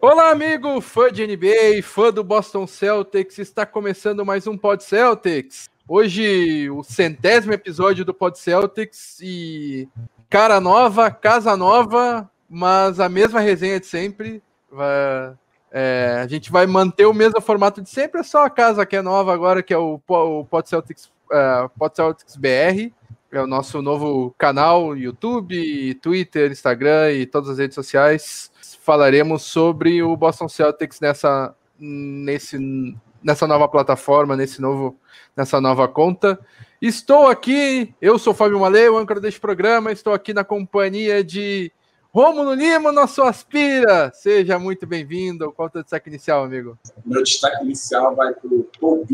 Olá, amigo, fã de NBA, fã do Boston Celtics, está começando mais um Pod Celtics. Hoje, o centésimo episódio do Pod Celtics e cara nova, casa nova, mas a mesma resenha de sempre. É, a gente vai manter o mesmo formato de sempre, é só a casa que é nova agora, que é o, o Pod, Celtics, uh, Pod Celtics BR. É o nosso novo canal, YouTube, Twitter, Instagram e todas as redes sociais. Falaremos sobre o Boston Celtics nessa, nesse, nessa nova plataforma, nesse novo, nessa nova conta. Estou aqui, eu sou Fábio Malê, o âncora deste programa, estou aqui na companhia de Rômulo Lima, nosso aspira. Seja muito bem-vindo. Qual é o teu destaque inicial, amigo? Meu destaque inicial vai para o Paul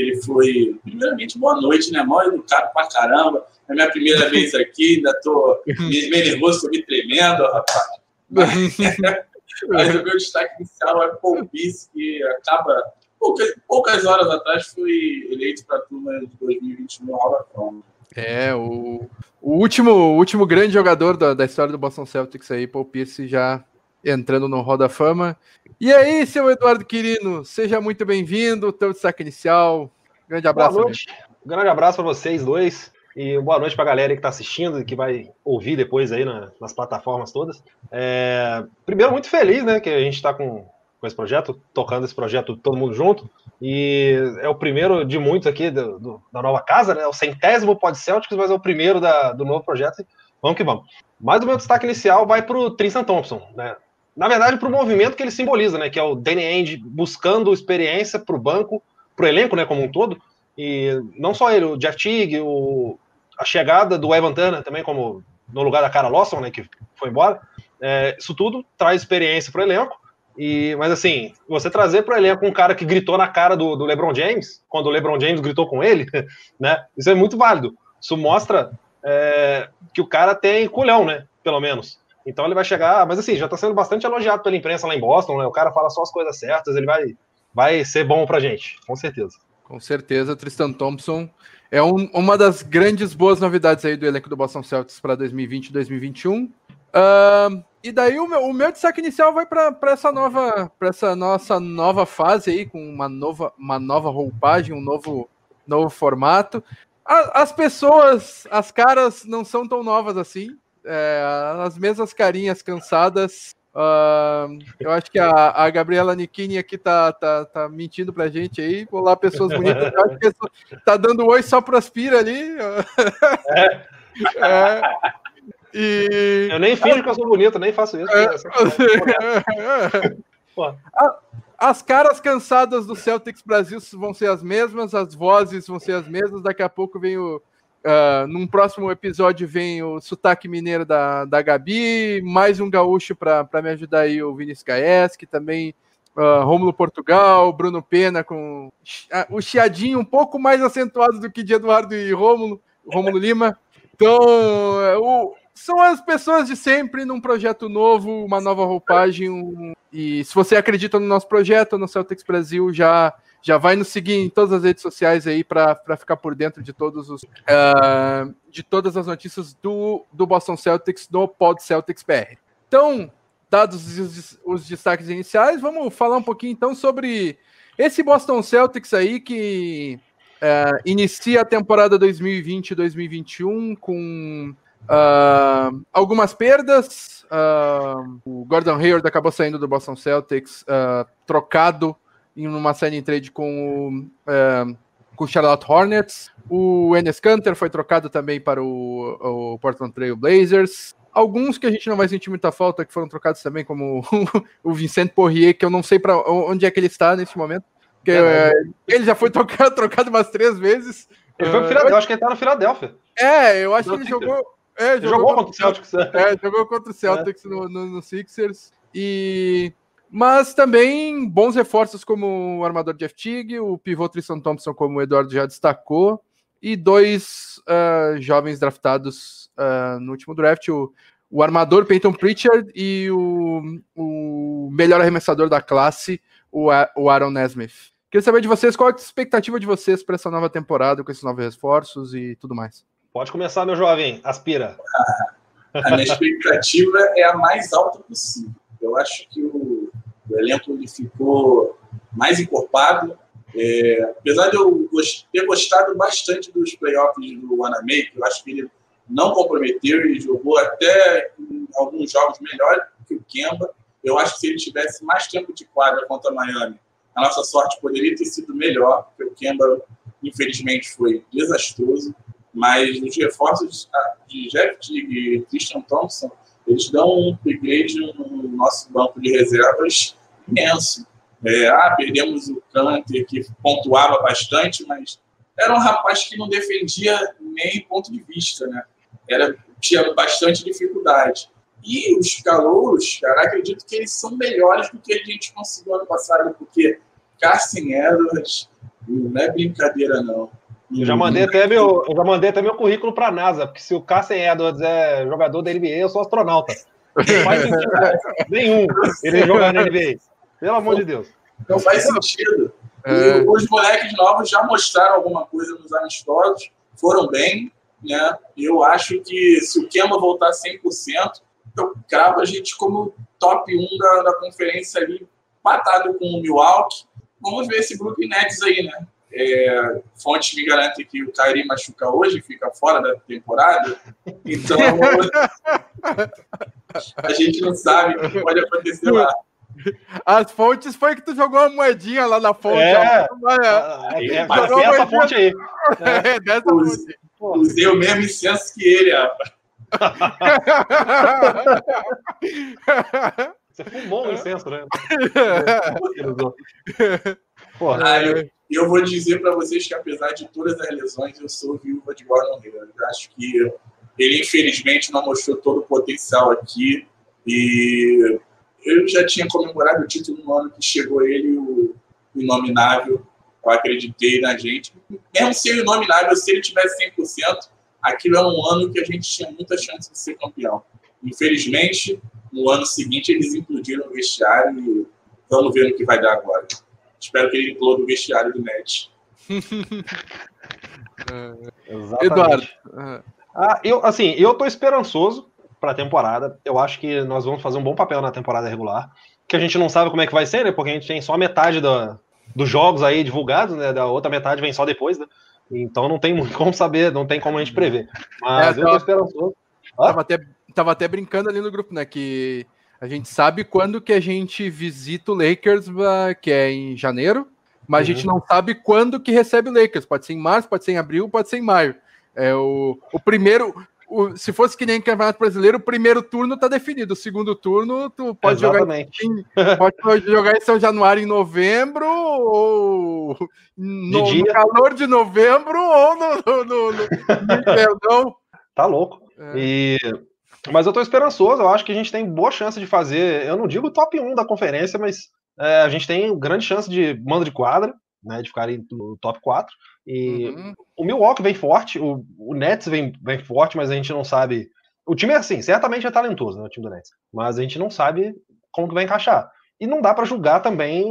ele foi, primeiramente, boa noite, né? Mó educado pra caramba. É minha primeira vez aqui, ainda tô meio nervoso, tô me tremendo, rapaz. Mas, mas o meu destaque inicial é Paul Pierce, que acaba, poucas, poucas horas atrás, foi eleito para a turma de 2021 Hall. É, o, o último, o último grande jogador da, da história do Boston Celtics aí, Paul Pierce, já entrando no Roda Fama. E aí, seu Eduardo Quirino, seja muito bem-vindo, teu destaque inicial. Grande abraço. Boa noite. Um grande abraço para vocês dois. E boa noite para a galera que está assistindo e que vai ouvir depois aí na, nas plataformas todas. É, primeiro, muito feliz, né, que a gente está com, com esse projeto, tocando esse projeto todo mundo junto. E é o primeiro de muitos aqui do, do, da nova casa, né? O centésimo Pod Celtics, mas é o primeiro da, do novo projeto. Vamos que vamos. Mas o meu destaque inicial vai para o Tristan Thompson, né? Na verdade, para o movimento que ele simboliza, né? Que é o Danny Ainge buscando experiência para o banco, para o elenco, né? Como um todo. E não só ele, o Jeff Teague, o, a chegada do Evan Turner também, como no lugar da Cara Lawson, né? Que foi embora. É, isso tudo traz experiência para o elenco. E, mas assim, você trazer para o elenco um cara que gritou na cara do, do, LeBron James, quando o LeBron James gritou com ele, né? Isso é muito válido. Isso mostra é, que o cara tem culhão, né? Pelo menos. Então ele vai chegar, mas assim, já está sendo bastante elogiado pela imprensa lá em Boston, né? O cara fala só as coisas certas, ele vai, vai ser bom pra gente, com certeza. Com certeza, Tristan Thompson é um, uma das grandes boas novidades aí do elenco do Boston Celtics para 2020 e 2021. Uh, e daí o meu, o meu destaque inicial vai para essa nova para essa nossa nova fase aí com uma nova uma nova roupagem, um novo novo formato. A, as pessoas, as caras não são tão novas assim. É, as mesmas carinhas cansadas. Uh, eu acho que a, a Gabriela Nikini aqui tá, tá, tá mentindo pra gente aí. Olá, pessoas bonitas. Eu acho que tá dando oi só pro Aspira ali. É. é. E... Eu nem finjo que eu sou bonito, nem faço isso. É, as caras cansadas do Celtics Brasil vão ser as mesmas, as vozes vão ser as mesmas. Daqui a pouco vem o. Uh, num próximo episódio vem o sotaque mineiro da, da Gabi, mais um gaúcho para me ajudar aí, o Vinícius Gaes, que também uh, Rômulo Portugal, Bruno Pena com uh, o chiadinho um pouco mais acentuado do que de Eduardo e Rômulo, Rômulo Lima. Então, o, são as pessoas de sempre num projeto novo, uma nova roupagem. Um... E se você acredita no nosso projeto, no Celtics Brasil, já já vai nos seguir em todas as redes sociais aí para ficar por dentro de todos os uh, de todas as notícias do, do Boston Celtics no Pod Celtics BR. Então, dados os, os destaques iniciais, vamos falar um pouquinho então sobre esse Boston Celtics aí que uh, inicia a temporada 2020-2021 com Uh, algumas perdas. Uh, o Gordon Hayward acabou saindo do Boston Celtics, uh, trocado em uma série em trade com o, com o Charlotte Hornets. O Enes Kanter foi trocado também para o, o Portland Trail Blazers. Alguns que a gente não vai sentir muita falta, que foram trocados também, como o Vincent Poirier, que eu não sei para onde é que ele está nesse momento. Porque, é, ele já foi trocado, trocado umas três vezes. Ele foi pro Philadelphia, eu acho que ele tá no Philadelphia. É, eu acho que ele jogou. É, jogou, jogou, contra o Celtics. É, jogou contra o Celtics é. no, no, no, Sixers. E... Mas também bons reforços como o armador Jeff Teague, o pivô Tristan Thompson, como o Eduardo já destacou, e dois uh, jovens draftados uh, no último draft, o, o armador Peyton Pritchard e o, o melhor arremessador da classe, o, o Aaron Nesmith. Queria saber de vocês qual é a expectativa de vocês para essa nova temporada com esses novos reforços e tudo mais. Pode começar, meu jovem. Aspira. a minha expectativa é a mais alta possível. Eu acho que o, O elenco ele ficou mais encorpado. É, apesar de eu ter gostado bastante dos playoffs do Wanamaker, eu acho que ele não comprometeu, ele jogou até alguns jogos melhor que o Kemba. Eu acho que se ele tivesse mais tempo de quadra contra Miami, a nossa sorte poderia ter sido melhor, porque o Kemba, infelizmente, foi desastroso. Mas os reforços de Jeff Tigg e Christian Thompson, eles dão um upgrade no nosso banco de reservas imenso. É, ah, perdemos o Canter, que pontuava bastante, mas era um rapaz que não defendia nem ponto de vista, né? Era, tinha bastante dificuldade. E os calouros, cara, acredito que eles são melhores do que a gente conseguiu ano passado, porque Carson Edwards não é brincadeira, não. Eu já mandei até meu, eu já mandei até meu currículo para a NASA, porque se o Carson Edwards é jogador da NBA, eu sou astronauta. Não faz sentido nenhum ele jogar na NBA. Pelo amor de Deus. Não faz sentido. É. Os moleques novos já mostraram alguma coisa nos amistosos, foram bem, né? Eu acho que se o Kemba voltar 100%, eu cravo a gente como top 1 da, da conferência ali, batado com o Milwaukee. Vamos ver esse Brooklyn Nets aí, né? É, fontes me garantem que o Kyrie machuca hoje, fica fora da temporada. Então, a gente não sabe o que pode acontecer lá. As fontes foi que tu jogou uma moedinha lá na fonte. É, é, é, é essa fonte aí. É, dessa fonte. Usei o mesmo incenso que ele, rapaz. Você fumou um incenso, né? Porra. Ah, eu, eu vou dizer para vocês que, apesar de todas as lesões, eu sou viúva de Gordon Hayward. Eu acho que ele, infelizmente, não mostrou todo o potencial aqui. E eu já tinha comemorado o título no ano que chegou ele, o Inominável. Eu acreditei na gente. Mesmo se o Inominável, se ele tivesse 100%, aquilo é um ano que a gente tinha muita chance de ser campeão. Infelizmente, no ano seguinte, eles implodiram o vestiário e vamos ver no que vai dar agora. Espero que ele implode o vestiário do Net. Eduardo. Ah, eu, assim, eu tô esperançoso para a temporada. Eu acho que nós vamos fazer um bom papel na temporada regular. Que a gente não sabe como é que vai ser, né? Porque a gente tem só metade da, dos jogos aí divulgados, né? Da outra metade vem só depois, né? Então não tem muito como saber, não tem como a gente prever. Mas é, eu tô esperançoso. Ah? Tava, até, tava até brincando ali no grupo, né? Que a gente sabe quando que a gente visita o Lakers, que é em janeiro, mas uhum. a gente uhum. não sabe quando que recebe o Lakers. Pode ser em março, pode ser em abril, pode ser em maio. É o, o primeiro. O, se fosse que nem Campeonato Brasileiro, o primeiro turno tá definido. O segundo turno, tu pode Exatamente. jogar em, pode jogar em São Januário em novembro, ou no, no calor de novembro, ou no, no, no, no Tá louco. É. E mas eu tô esperançoso, eu acho que a gente tem boa chance de fazer, eu não digo top 1 da conferência, mas é, a gente tem grande chance de mando de quadra, né, de ficar no top 4. E uhum. o Milwaukee vem forte, o, o Nets vem, vem forte, mas a gente não sabe. O time é assim, certamente é talentoso, né, o time do Nets, mas a gente não sabe como que vai encaixar. E não dá para julgar também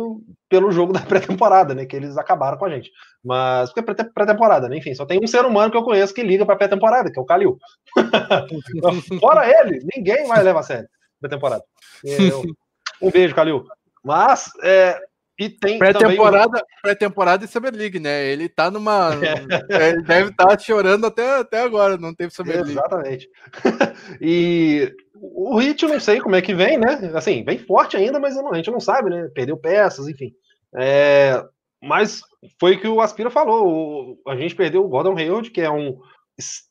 pelo jogo da pré-temporada, né? Que eles acabaram com a gente. Mas porque é pré-temporada, né? Enfim, só tem um ser humano que eu conheço que liga para pré-temporada, que é o Calil. Fora ele, ninguém vai levar a sério pré-temporada. Um beijo, Calil. Mas é, e tem pré-temporada, um... pré-temporada e Summer League, né? Ele tá numa. É. Ele deve estar tá chorando até, até agora, não teve Summer League. Exatamente. e o Hit eu não sei como é que vem, né? Assim, vem forte ainda, mas a gente não sabe, né? Perdeu peças, enfim. É... Mas foi o que o Aspira falou. A gente perdeu o Gordon Hayward, que é um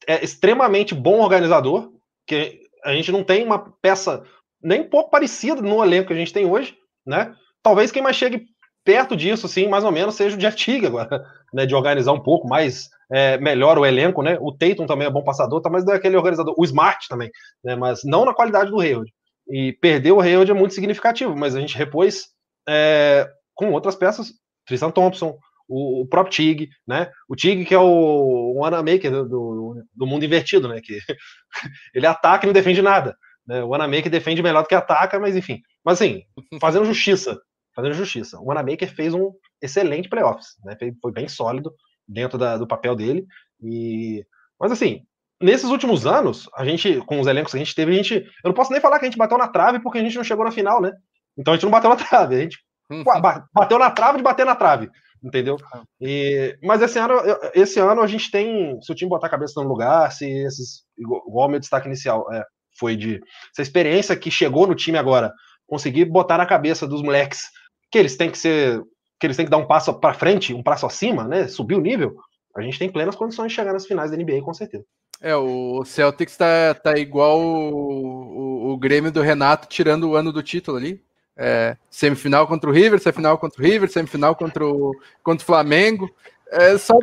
é extremamente bom organizador, que a gente não tem uma peça nem um pouco parecida no elenco que a gente tem hoje, né? Talvez quem mais chegue perto disso, assim, mais ou menos, seja o Jeff Tigg agora, né, de organizar um pouco mais é, melhor o elenco, né? O Tatum também é bom passador, tá, mas é aquele organizador, o Smart também, né? Mas não na qualidade do Hayward. E perder o Hayward é muito significativo, mas a gente repôs é, com outras peças, Tristan Thompson, o, o, próprio Tig, né? O Tig que é o, o Anamaker do, do, do, mundo invertido, né? Que ele ataca e não defende nada. Né? O Anamaker defende melhor do que ataca, mas enfim. Mas assim, fazendo justiça fazendo justiça. O Wanamaker fez um excelente playoffs, né? Foi bem sólido dentro da, do papel dele. E mas assim, nesses últimos anos, a gente com os elencos que a gente teve, a gente, eu não posso nem falar que a gente bateu na trave porque a gente não chegou na final, né? Então a gente não bateu na trave, a gente uhum. bateu na trave de bater na trave, entendeu? Ah. E, mas esse ano, esse ano a gente tem, se o time botar a cabeça no lugar, se esses, igual o meu destaque inicial é, foi de essa experiência que chegou no time agora, conseguir botar na cabeça dos moleques que eles têm que ser, que eles têm que dar um passo para frente, um passo acima, né? Subir o nível. A gente tem plenas condições de chegar nas finais da NBA, com certeza. É, o Celtics tá, tá igual o, o, o Grêmio do Renato tirando o ano do título ali. É, semifinal contra o River, semifinal contra o River, semifinal contra o, contra o Flamengo. É, só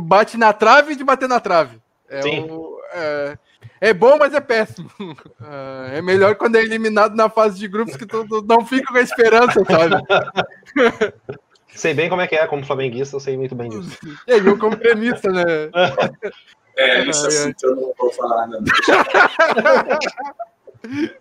bate na trave de bater na trave. É, o, é, é, bom, mas é péssimo. É, é melhor quando é eliminado na fase de grupos que tu, tu não fica com a esperança, sabe? Sei bem como é que é, como flamenguista, eu sei muito bem disso. É, eu como gremista, né? É, isso assim, eu não vou falar nada.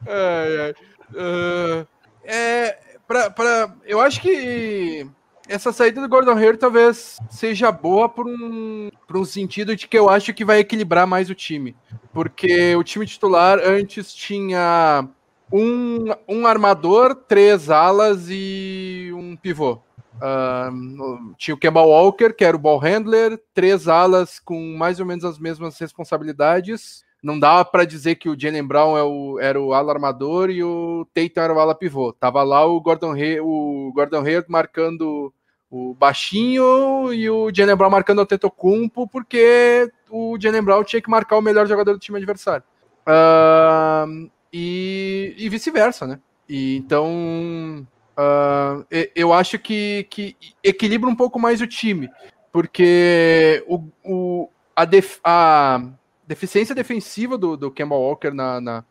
ai, ai. Uh, é, pra, pra, eu acho que essa saída do Gordon Hayward talvez seja boa por um, por um sentido de que eu acho que vai equilibrar mais o time. Porque o time titular antes tinha um, um armador, três alas e um pivô. Uh, tinha o Kemba Walker, que era o ball handler, três alas com mais ou menos as mesmas responsabilidades. Não dava para dizer que o Jalen Brown é o, era o ala armador e o Tatum era o ala pivô. Tava lá o Gordon, Hay, o Gordon Hayward marcando o baixinho e o Jalen Brown marcando o Tetocumpo, porque o Jalen Brown tinha que marcar o melhor jogador do time adversário. Uh, e, e vice-versa, né? E, então Uh, eu acho que, que equilibra um pouco mais o time, porque o, o, a, def, a deficiência defensiva do, do Kemba Walker na, na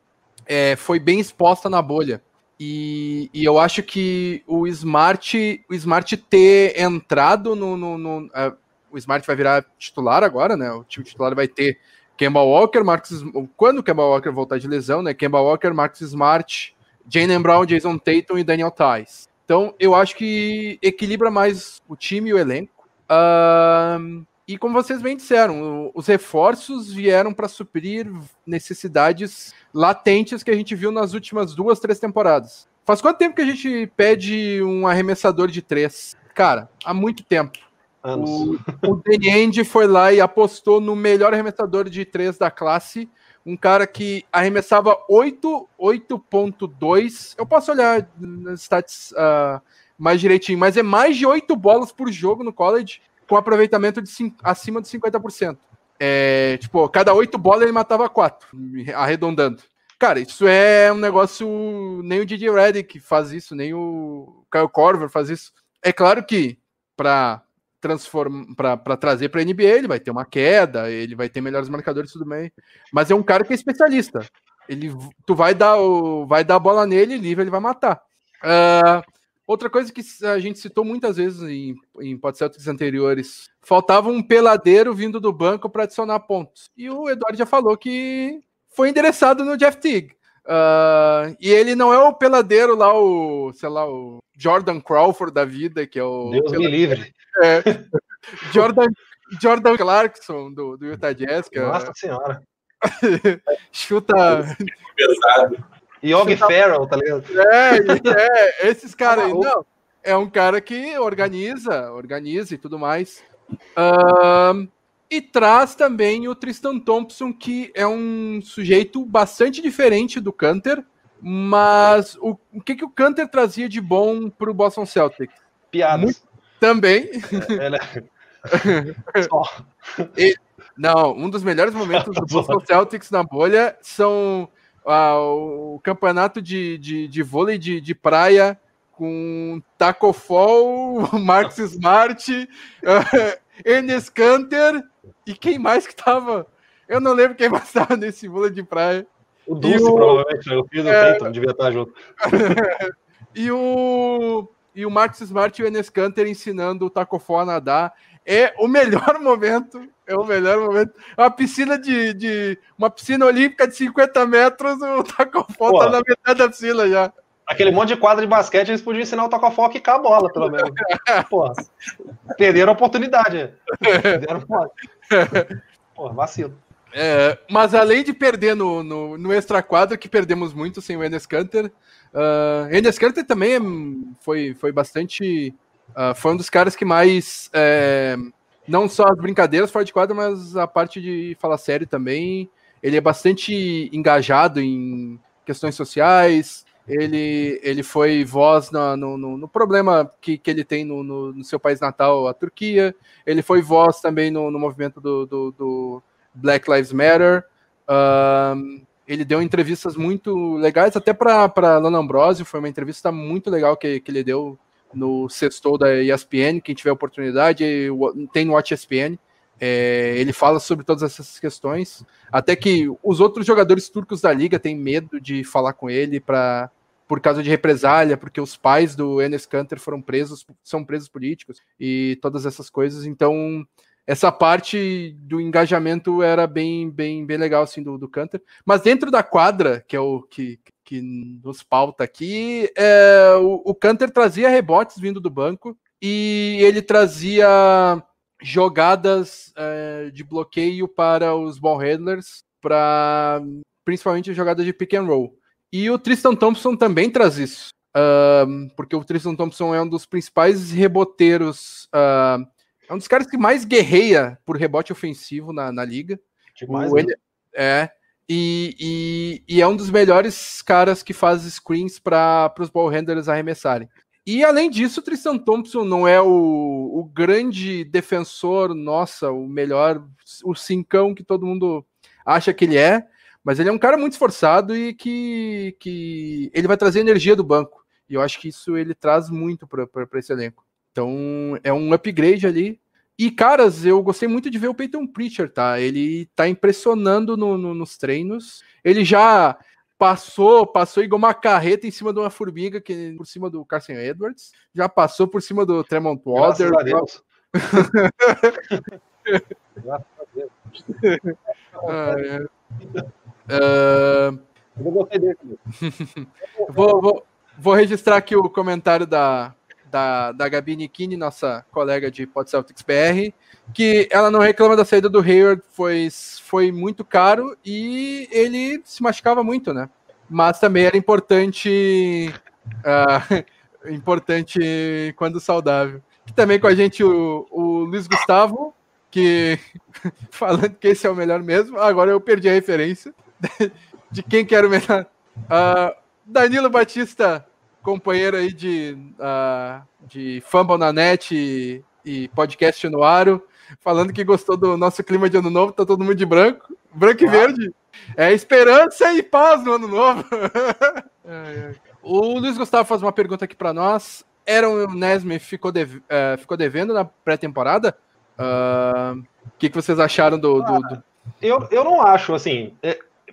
é, foi bem exposta na bolha. E, e, eu acho que o Smart, o Smart ter entrado no. no, no uh, o Smart vai virar titular agora, né? O time titular vai ter Kemba Walker, Marcus. Quando o Kemba Walker voltar de lesão, né? Kemba Walker, Marcus Smart, Jalen Brown, Jason Tatum e Daniel Tice. Então, eu acho que equilibra mais o time e o elenco. Uh, e como vocês bem disseram, os reforços vieram para suprir necessidades latentes que a gente viu nas últimas duas, três temporadas. Faz quanto tempo que a gente pede um arremessador de três? Cara, há muito tempo. Anos. O, o Danny foi lá e apostou no melhor arremessador de três da classe um cara que arremessava 8.2. Eu posso olhar nas stats uh, mais direitinho, mas é mais de 8 bolas por jogo no college, com aproveitamento de acima de 50%. É, tipo, cada 8 bolas ele matava 4, arredondando. Cara, isso é um negócio. Nem o DJ Redick faz isso, nem o Kyle Corver faz isso. É claro que para para trazer para a NBA, ele vai ter uma queda, ele vai ter melhores marcadores tudo bem, mas é um cara que é especialista. Ele, tu vai dar o, vai dar a bola nele, livre, ele vai matar. Uh, outra coisa que a gente citou muitas vezes em, em podcasts anteriores, faltava um peladeiro vindo do banco para adicionar pontos. E o Eduardo já falou que foi endereçado no Jeff Teague. Uh, e ele não é o peladeiro lá, o, sei lá, o Jordan Crawford da vida, que é o. Deus me livre. É, Jordan, Jordan Clarkson do, do Utah Jazz. Que é Nossa é, senhora. chuta. Pesado. Yogi Farrell, tá ligado? É, é esses caras aí. Não, é um cara que organiza, organiza e tudo mais. Uh, e traz também o Tristan Thompson, que é um sujeito bastante diferente do Canter, mas o, o que, que o Canter trazia de bom para o Boston Celtics? Piadas. Muito, também. É, e, não, um dos melhores momentos do Boston Celtics na bolha são ah, o campeonato de, de, de vôlei de, de praia com Taco Fall, Marcos Smart, uh, Ernest Canter e quem mais que tava? Eu não lembro quem mais estava nesse vôlei de praia. O Dulce, o... provavelmente, né? o filho do é... devia estar junto. e o e o Marcos Smart e o Enes Kanter ensinando o Tacofó a nadar. É o melhor momento. É o melhor momento. É uma piscina de, de. Uma piscina olímpica de 50 metros, o Tacofó tá na metade da piscina já. Aquele monte de quadra de basquete, eles podiam ensinar o Tacofó a quicar a bola, pelo menos. Porra. Perderam a oportunidade. Perderam Porra, vacilo. É, mas além de perder no, no, no extra quadro, que perdemos muito sem o Enes Kanter, Uh, Enes Kanter também é, foi, foi bastante. Uh, foi um dos caras que mais. É, não só as brincadeiras fora de quadra, mas a parte de falar sério também. Ele é bastante engajado em questões sociais. Ele, ele foi voz no, no, no problema que, que ele tem no, no, no, seu país natal, a Turquia. Ele foi voz também no, movimento do, do, do, Black Lives Matter. Um, ele deu entrevistas muito legais, até para Lana Ambrosio. Foi uma entrevista muito legal que, que ele deu no sextou da ESPN. Quem tiver oportunidade, tem no Watch ESPN. É, ele fala sobre todas essas questões, até que os outros jogadores turcos da liga têm medo de falar com ele para por causa de represália, porque os pais do Enes Kanter foram presos, são presos políticos e todas essas coisas. Então, essa parte do engajamento era bem, bem, bem legal assim do, do Kanter. Mas dentro da quadra, que é o que, que nos pauta aqui, é, o, o Kanter trazia rebotes vindo do banco e ele trazia jogadas é, de bloqueio para os ball handlers, para principalmente jogadas de pick and roll. E o Tristan Thompson também traz isso, uh, porque o Tristan Thompson é um dos principais reboteiros, uh, é um dos caras que mais guerreia por rebote ofensivo na, na liga. Demais, né? É, e, e, e, é um dos melhores caras que faz screens para os ball handlers arremessarem. E além disso, o Tristan Thompson não é o, o grande defensor, nossa, o melhor, o cincão que todo mundo acha que ele é, mas ele é um cara muito esforçado e que, que ele vai trazer energia do banco. E eu acho que isso ele traz muito para esse elenco. Então é um upgrade ali. E, caras, eu gostei muito de ver o Peyton Preacher, tá? Ele tá impressionando no, no, nos treinos. Ele já passou, passou igual uma carreta em cima de uma formiga que por cima do Carson Edwards, já passou por cima do Tremont Water. Graças a Deus. Graças a Deus. ah, é. uh... Eu gostei dele. vou, vou, vou registrar aqui o comentário da, da, da Gabi Nikini, nossa colega de Pod Celtics BR, que ela não reclama da saída do Hayward, foi, foi muito caro e ele se machucava muito, né? Mas também era importante, uh, importante quando saudável. E também com a gente o, o Luiz Gustavo, que falando que esse é o melhor mesmo, agora eu perdi a referência de quem que era o melhor. Uh, Danilo Batista companheiro aí de, uh, de Fumble na net e, e, podcast no Aro, falando que gostou do nosso clima de ano novo, tá todo mundo de branco, branco e verde. É esperança e paz no ano novo. o Luiz Gustavo faz uma pergunta aqui para nós. Aaron Nesmith ficou, dev, uh, ficou devendo na pré-temporada? Ah, o uh, que, que vocês acharam do, do, do... Eu, eu não acho, assim.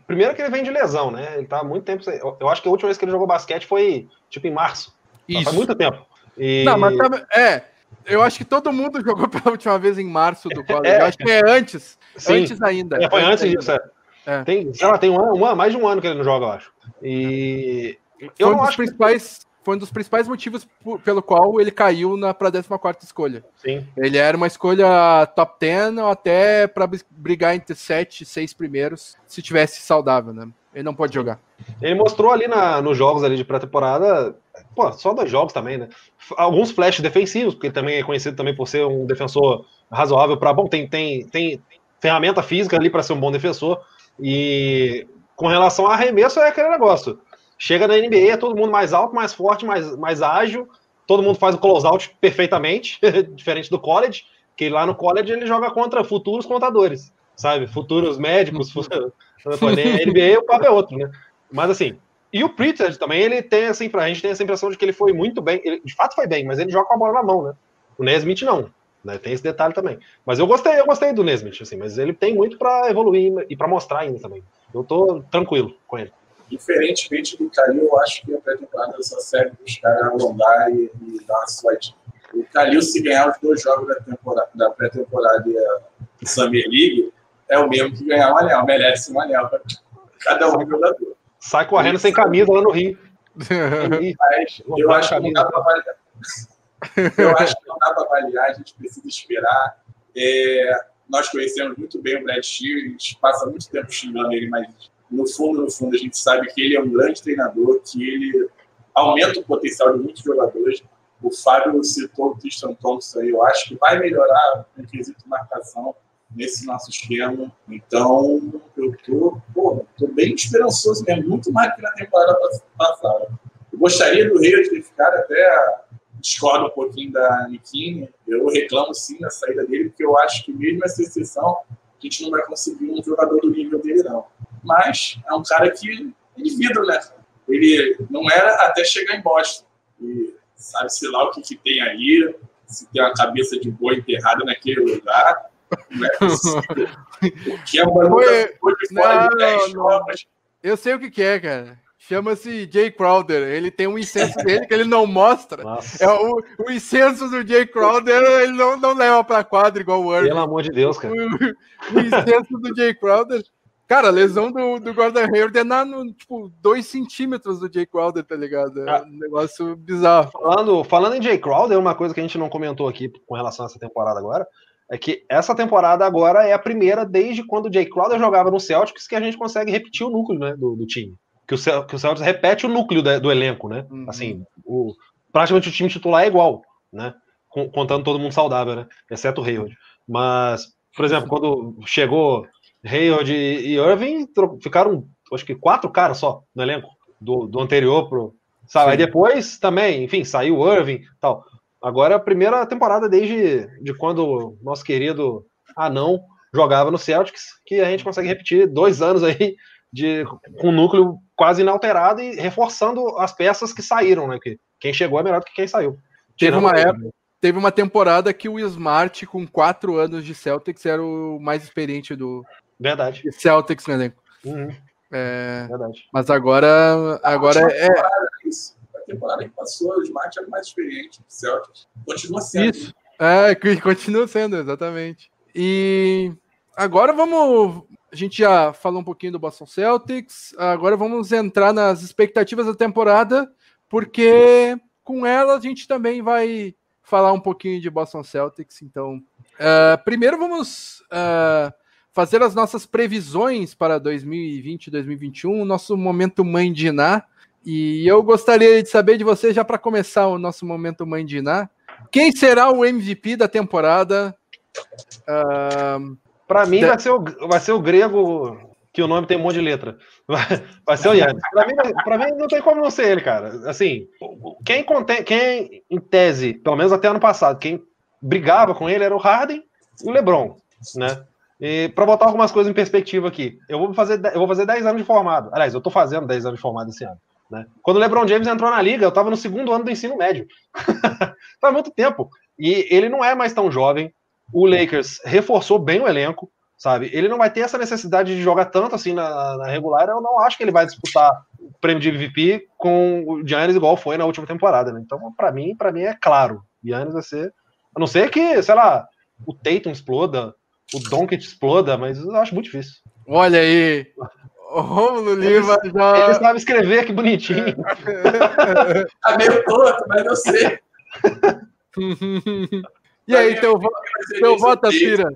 É, Primeiro que ele vem de lesão, né? Ele tá há muito tempo. Eu, eu acho que a última vez que ele jogou basquete foi tipo em março. Isso. Faz muito tempo. E... Não, mas é. Eu acho que todo mundo jogou pela última vez em março do college. É. Eu acho que é antes. Sim. Antes ainda. É, foi antes, disso, é. é. Tem, sei lá, tem um ano, mais de um ano que ele não joga, eu acho. E. Eu foi um dos principais. Foi um dos principais motivos por, pelo qual ele caiu para a 14 escolha. Sim. Ele era uma escolha top 10 ou até para brigar entre 7 e 6 primeiros, se tivesse saudável, né? Ele não pode jogar. Ele mostrou ali na, nos jogos ali de pré-temporada, pô, só dois jogos também, né? Alguns flashes defensivos, porque ele também é conhecido também por ser um defensor razoável para bom, tem, tem, tem ferramenta física ali para ser um bom defensor. E com relação a arremesso é aquele negócio. Chega na NBA, é todo mundo mais alto, mais forte, mais, mais ágil, todo mundo faz o closeout perfeitamente, diferente do college, que lá no college ele joga contra futuros contadores, sabe? Futuros médicos, uhum. na NBA o papo é outro, né? Mas assim, e o Pritchard também, ele tem assim, a gente tem essa impressão de que ele foi muito bem, ele de fato foi bem, mas ele joga com a bola na mão, né? O Nesmith não, né? Tem esse detalhe também. Mas eu gostei, eu gostei do Nesmith, assim, mas ele tem muito para evoluir e para mostrar ainda também. Eu tô tranquilo com ele. Diferentemente do Calil, eu acho que a pré-temporada só serve para os caras alongar e, e dar uma sorte. O Calil, se ganhar os dois jogos da, temporada, da pré-temporada e a Summer League, é o mesmo que ganhar um anel, merece um anel para cada um jogador. Sai correndo sem camisa lá no Rio. Mas eu acho que não dá para avaliar. Eu acho que não dá para avaliar, a gente precisa esperar. É, nós conhecemos muito bem o Brad gente passa muito tempo xingando ele, mas no fundo, no fundo, a gente sabe que ele é um grande treinador, que ele aumenta o potencial de muitos jogadores. O Fábio citou o Tristan Thompson aí, eu acho que vai melhorar no quesito marcação nesse nosso esquema. Então, eu tô, pô, tô bem esperançoso mesmo, muito mais que na temporada passada. Eu gostaria do Rio de ficar até discordo um pouquinho da Nikini. Eu reclamo sim da saída dele, porque eu acho que mesmo essa exceção, a gente não vai conseguir um jogador do nível dele, não. Mas é um cara que é de vidro, né? Ele não era até chegar em Boston. E sabe-se lá o que, que tem aí, se tem uma cabeça de boi enterrada naquele lugar. Não é possível. o que é uma Foi... de fora de 10 Eu sei o que, que é, cara. Chama-se Jay Crowder. Ele tem um incenso dele que ele não mostra. É o, o incenso do Jay Crowder, ele não, não leva pra quadra igual o Irving. Pelo amor de Deus, cara. O, o incenso do Jay Crowder. Cara, a lesão do, do Gordon Hayward é na, no, tipo, 2 centímetros do Jay Crowder, tá ligado? É ah. um negócio bizarro. Falando, falando em Jay Crowder, uma coisa que a gente não comentou aqui com relação a essa temporada agora, é que essa temporada agora é a primeira desde quando o Jay Crowder jogava no Celtics que a gente consegue repetir o núcleo né, do, do time que o, que o Celtics repete o núcleo da, do elenco, né? Uhum. Assim, o, praticamente o time titular é igual, né? contando todo mundo saudável, né? Exceto o Hayward. Mas, por exemplo, quando chegou Hayward e, Irving, ficaram, acho que quatro caras só no elenco, do, do anterior pro. Sabe? Aí depois também, enfim, saiu o Irving tal. Agora é a primeira temporada desde de quando o nosso querido Anão jogava no Celtics, que a gente consegue repetir dois anos aí de, com um núcleo quase inalterado e reforçando as peças que saíram, né? Que quem chegou é melhor do que quem saiu. Teve uma época, teve uma temporada que o Smart, com quatro anos de Celtics, era o mais experiente do Verdade. Celtics no elenco. Uhum. É, Verdade. Mas agora, agora é. A temporada que passou, o Smart era mais experiente do Celtics. Continua sendo. Isso. É, continua sendo, exatamente. E agora vamos a gente já falou um pouquinho do Boston Celtics, agora vamos entrar nas expectativas da temporada, porque com ela a gente também vai falar um pouquinho de Boston Celtics. Então, uh, primeiro vamos uh, fazer as nossas previsões para 2020 e 2021, nosso momento mãe de Iná. E eu gostaria de saber de você, já para começar o nosso momento mãe de Iná, quem será o MVP da temporada? Uh, para mim, vai ser, o, vai ser o grego, que o nome tem um monte de letra. Vai, ser o Yannis. Para mim, mim, não tem como não ser ele, cara. Assim, quem, contém, quem, em tese, pelo menos até ano passado, quem brigava com ele era o Harden e o LeBron, né? E para botar algumas coisas em perspectiva aqui, eu vou fazer, eu vou fazer 10 anos de formado. Aliás, eu tô fazendo 10 anos de formado esse ano. Né? Quando o LeBron James entrou na liga, eu estava no segundo ano do ensino médio. Faz muito tempo. E ele não é mais tão jovem, o Lakers reforçou bem o elenco, sabe? Ele não vai ter essa necessidade de jogar tanto assim na, na regular. Eu não acho que ele vai disputar o prêmio de MVP com o Giannis igual foi na última temporada, né? Então, para mim, para mim é claro, Giannis vai ser, a não ser que, sei lá, o Tatum exploda, o Doncic exploda, mas eu acho muito difícil. Olha aí, Romulo Lima ele, já. Ele sabe escrever, que bonitinho. tá meio torto, mas eu sei. E aí, teu, teu voto, Cira?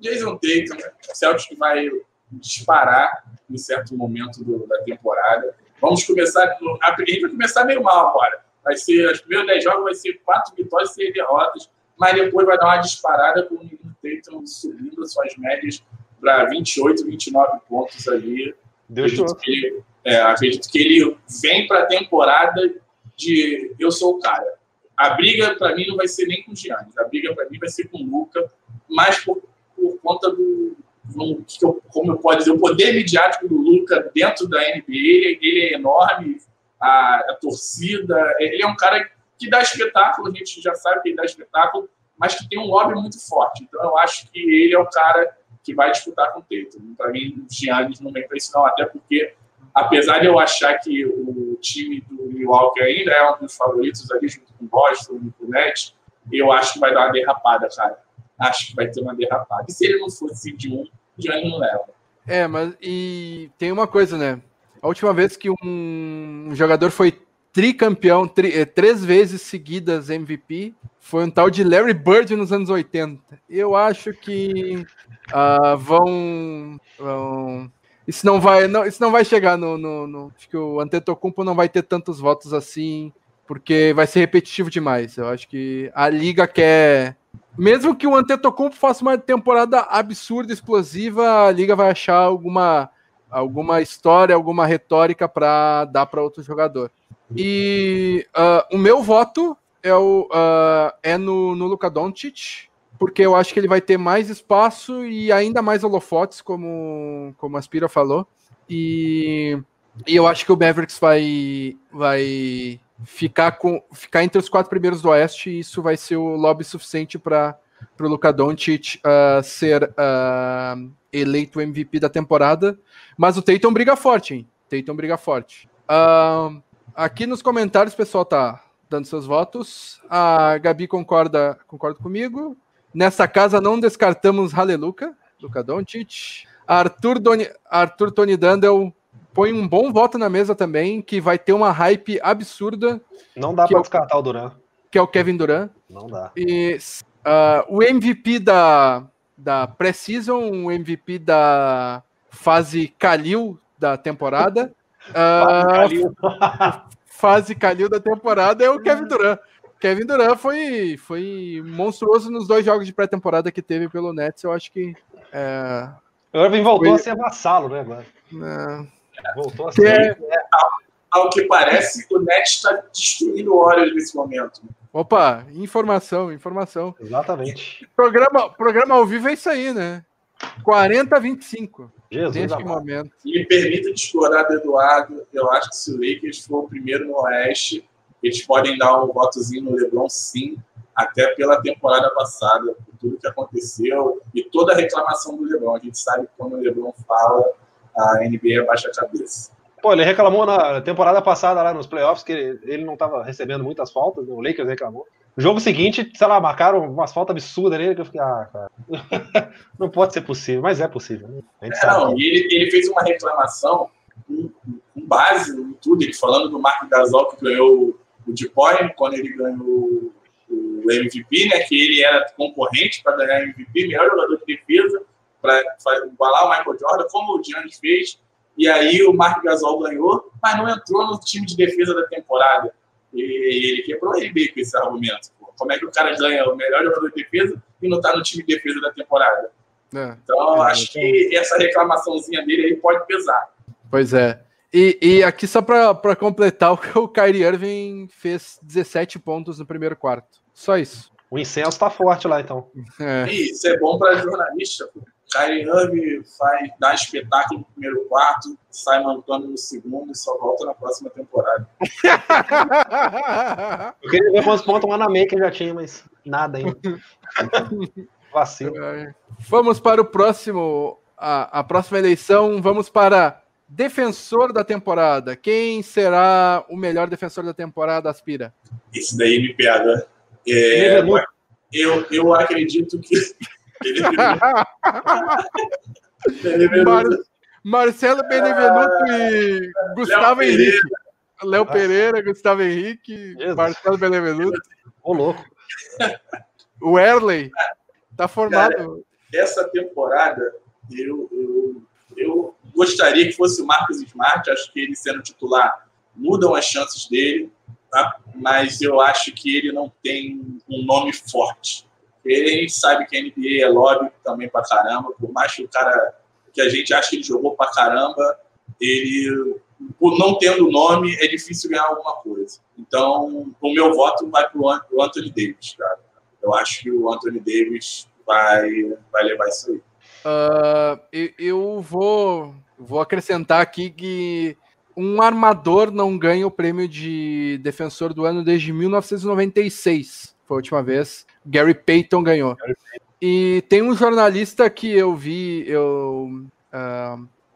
Jason Tatum, Celtic vai disparar em certo momento do, da temporada. Vamos começar. A gente vai começar meio mal agora. Vai ser, os primeiros 10 jogos vai ser quatro vitórias e seis derrotas, mas depois vai dar uma disparada com o Tatum subindo as suas médias para 28, 29 pontos ali. Deus acredito que, é, acredito que ele vem para a temporada de eu sou o cara a briga, para mim, não vai ser nem com o Giannis. A briga, para mim, vai ser com o Luca, mais por, por conta do, do que eu, como eu posso dizer, o poder midiático do Luca dentro da NBA. Ele, ele é enorme, a, a, torcida. Ele é um cara que dá espetáculo, a gente já sabe que ele dá espetáculo, mas que tem um lobby muito forte. Então, eu acho que ele é o cara que vai disputar com o Tatum. Para mim, o Giannis não vem para isso, não, até porque apesar de eu achar que o time do Milwaukee ainda é um dos favoritos ali, junto com o Boston, com o Nets, eu acho que vai dar uma derrapada, cara. Acho que vai ter uma derrapada. E se ele não fosse de um, de um não leva. É, mas e tem uma coisa, né? A última vez que um jogador foi tricampeão, tri, é, três vezes seguidas MVP, foi um tal de Larry Bird nos anos 80. Eu acho que uh, vão, vão isso não vai, não, isso não vai chegar no, no, no, Acho que o Antetokounmpo não vai ter tantos votos assim, porque vai ser repetitivo demais. Eu acho que a liga quer. Mesmo que o Antetokounmpo faça uma temporada absurda, explosiva, a liga vai achar alguma, alguma história, alguma retórica para dar para outro jogador. E uh, o meu voto é, o, uh, é no, no Luka Doncic, porque eu acho que ele vai ter mais espaço e ainda mais holofotes, como, como a Aspira falou. E, e eu acho que o Mavericks vai, vai ficar, com, ficar entre os quatro primeiros do Oeste e isso vai ser o lobby suficiente para o Luka Doncic uh, ser uh, eleito MVP da temporada. Mas o Tatum briga forte, hein? Tatum briga forte. Uh, aqui nos comentários o pessoal tá dando seus votos. A Gabi concorda, concorda comigo. Nessa casa não descartamos Haleluca, Luca Doncic. Arthur, Doni, Arthur Tony Dandel põe um bom voto na mesa também, que vai ter uma hype absurda. Não dá para é descartar o Duran. Que é o Kevin Durant. Não dá. E uh, o MVP da, da Precision, o MVP da fase Kalil da temporada. Uh, fase Kalil da temporada é o Kevin Durant. Kevin Durant foi, foi monstruoso nos dois jogos de pré-temporada que teve pelo Nets. Eu acho que. É, o Irving voltou foi... a ser vassalo, né, agora? É... Voltou a ser. É... Ao que parece, o Nets está destruindo o Warriors nesse momento. Opa, informação, informação. Exatamente. Programa, programa ao vivo é isso aí, né? 40 a 25. Jesus neste momento. E me permita discordar do Eduardo. Eu acho que se o Lakers for o primeiro no Oeste, eles podem dar um votozinho no LeBron, sim, até pela temporada passada, por tudo que aconteceu e toda a reclamação do LeBron. A gente sabe que quando o LeBron fala, a NBA abaixa a cabeça. Pô, ele reclamou na temporada passada lá nos playoffs que ele não estava recebendo muitas faltas, o Lakers reclamou. No jogo seguinte, sei lá, marcaram umas faltas absurdas nele que eu fiquei, ah, cara, não pode ser possível, mas é possível. Né? É, não, e ele, ele fez uma reclamação com, com base em tudo, ele falando do Marco Gasol que ganhou o Depoy, quando ele ganhou o MVP, né, que ele era concorrente para ganhar MVP, melhor jogador de defesa, para igualar o Michael Jordan, como o Giannis fez. E aí o Mark Gasol ganhou, mas não entrou no time de defesa da temporada. E ele quebrou ele meio com esse argumento. Como é que o cara ganha o melhor jogador de defesa e não está no time de defesa da temporada? É, então, é, acho então... que essa reclamaçãozinha dele aí pode pesar. Pois é. E, e aqui só para completar, o Kyrie Irving fez 17 pontos no primeiro quarto. Só isso. O incenso tá forte lá, então. É. Isso é bom para jornalista. Kyrie Irving faz, dá espetáculo no primeiro quarto, sai montando no segundo e só volta na próxima temporada. Eu queria ver quantos pontos o Anamaker já tinha, mas nada ainda. Vacilo. Vamos para o próximo, a, a próxima eleição. Vamos para Defensor da temporada. Quem será o melhor defensor da temporada, Aspira? Isso daí me pega. É, eu, eu acredito que. Mar... Marcelo Benevenuto e Gustavo Léo Henrique. Léo Pereira, Gustavo Henrique, Jesus. Marcelo Benevenuto. Ô, louco. O Erley. Tá formado. Cara, essa temporada, eu, eu, eu gostaria que fosse o Marcos Smart, acho que ele sendo titular mudam as chances dele, tá? mas eu acho que ele não tem um nome forte. Ele sabe que a NBA é lobby também pra caramba, por mais que o cara que a gente acha que ele jogou pra caramba, ele, por não tendo nome, é difícil ganhar alguma coisa. Então, o meu voto vai pro Anthony Davis, cara. Eu acho que o Anthony Davis vai, vai levar isso aí. Uh, eu vou Vou acrescentar aqui que um armador não ganha o prêmio de defensor do ano desde 1996. Foi a última vez. Gary Payton ganhou. E tem um jornalista que eu vi, eu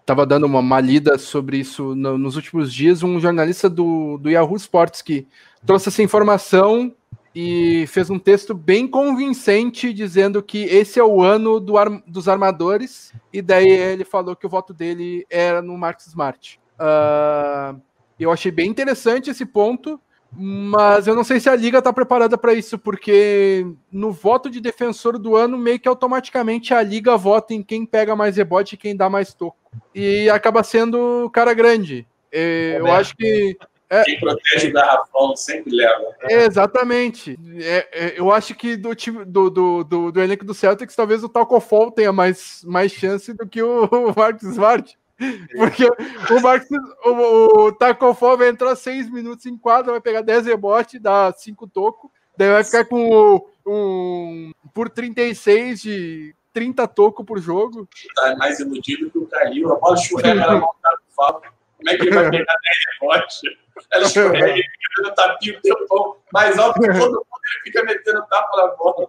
estava uh, dando uma, uma, lida sobre isso no, nos últimos dias, um jornalista do, do Yahoo Sports que trouxe essa informação e fez um texto bem convincente dizendo que esse é o ano do ar, dos armadores, e daí ele falou que o voto dele era no Marcos Smart. Uh, eu achei bem interessante esse ponto, mas eu não sei se a liga está preparada para isso, porque no voto de defensor do ano, meio que automaticamente a liga vota em quem pega mais rebote e quem dá mais toco. e acaba sendo cara grande. É, eu acho que é, Quem protege o garrafão sempre leva. Exatamente. É, é, eu acho que do, time, do, do, do, do, elenco do Celtics, talvez o Talcofol tenha mais, mais chance do que o, o Marcos Smart. Porque o Marcos, o, o Talcofol vai entrar seis minutos em quadra, vai pegar 10 rebotes, dar cinco tocos, daí vai ficar com um, por 36 de 30 tocos por jogo. Tá mais iludido que o Calil, a bola churrega na mão do Como é que ele vai pegar 10 rebotes? Ela escorrega, ele fica no tapinho o tempão mais alto que todo mundo, ele fica metendo tapa na bola.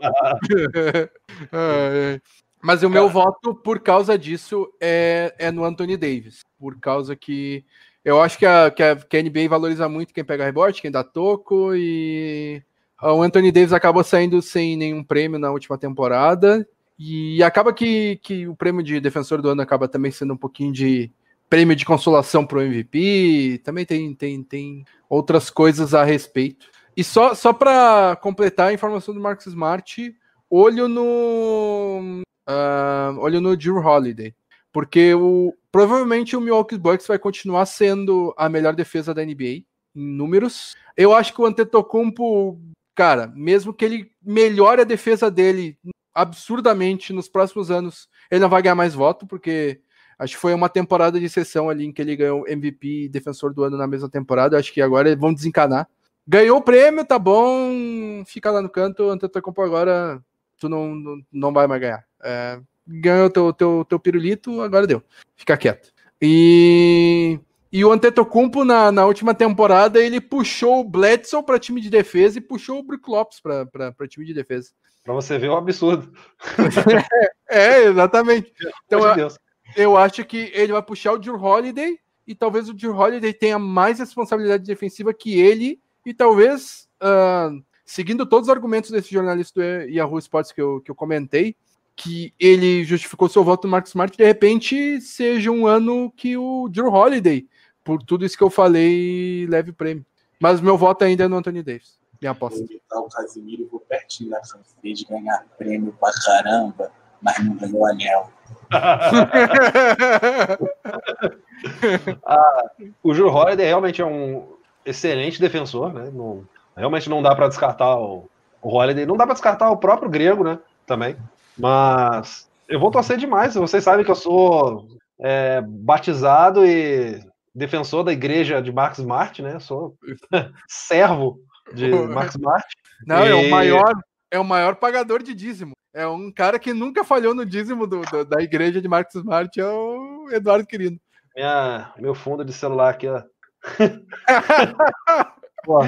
Mas o meu voto, por causa disso, é, é no Anthony Davis. Por causa que eu acho que a, que a, que a NBA valoriza muito quem pega rebote, quem dá toco, e o Anthony Davis acabou saindo sem nenhum prêmio na última temporada. E acaba que, que o prêmio de defensor do ano acaba também sendo um pouquinho de prêmio de consolação para o MVP, também tem, tem, tem outras coisas a respeito. E só, só para completar a informação do Marcus Smart, olho no uh, olho no Drew Holiday, porque o, provavelmente o Milwaukee Bucks vai continuar sendo a melhor defesa da NBA em números. Eu acho que o Antetokounmpo, cara, mesmo que ele melhore a defesa dele absurdamente nos próximos anos, ele não vai ganhar mais voto, porque Acho que foi uma temporada de sessão ali em que ele ganhou MVP e defensor do ano na mesma temporada. Acho que agora vão desencanar. Ganhou o prêmio, tá bom. Fica lá no canto. Antetokounmpo agora tu não, não, não vai mais ganhar. É, ganhou teu, teu, teu pirulito, agora deu. Fica quieto. E, e o Antetokounmpo na, na última temporada ele puxou o Bledsoe para time de defesa e puxou o Brook Lopes para time de defesa. Para você ver o absurdo. é, exatamente. Então, de eu acho que ele vai puxar o Drew Holiday e talvez o Drew Holiday tenha mais responsabilidade defensiva que ele e talvez, uh, seguindo todos os argumentos desse jornalista do Yahoo Sports que eu, que eu comentei, que ele justificou seu voto no Marcos Smart, de repente seja um ano que o Drew Holiday, por tudo isso que eu falei, leve o prêmio. Mas meu voto ainda é no Anthony Davis. Minha aposta. Eu vou o Casimiro, vou pertinho da de ganhar prêmio pra caramba, mas não ganhou o anel. ah, o Drew Holiday realmente é um excelente defensor, né? Não, realmente não dá para descartar o, o Holiday, não dá para descartar o próprio Grego, né? Também. Mas eu vou torcer demais. Vocês sabem que eu sou é, batizado e defensor da igreja de Marx Smart, né? Eu sou servo de Marx Smart. Não, e... é o maior, é o maior pagador de dízimo. É um cara que nunca falhou no dízimo do, do, da igreja de Marcos Smart, é o Eduardo Quirino. Minha, meu fundo de celular aqui, ó. Pô,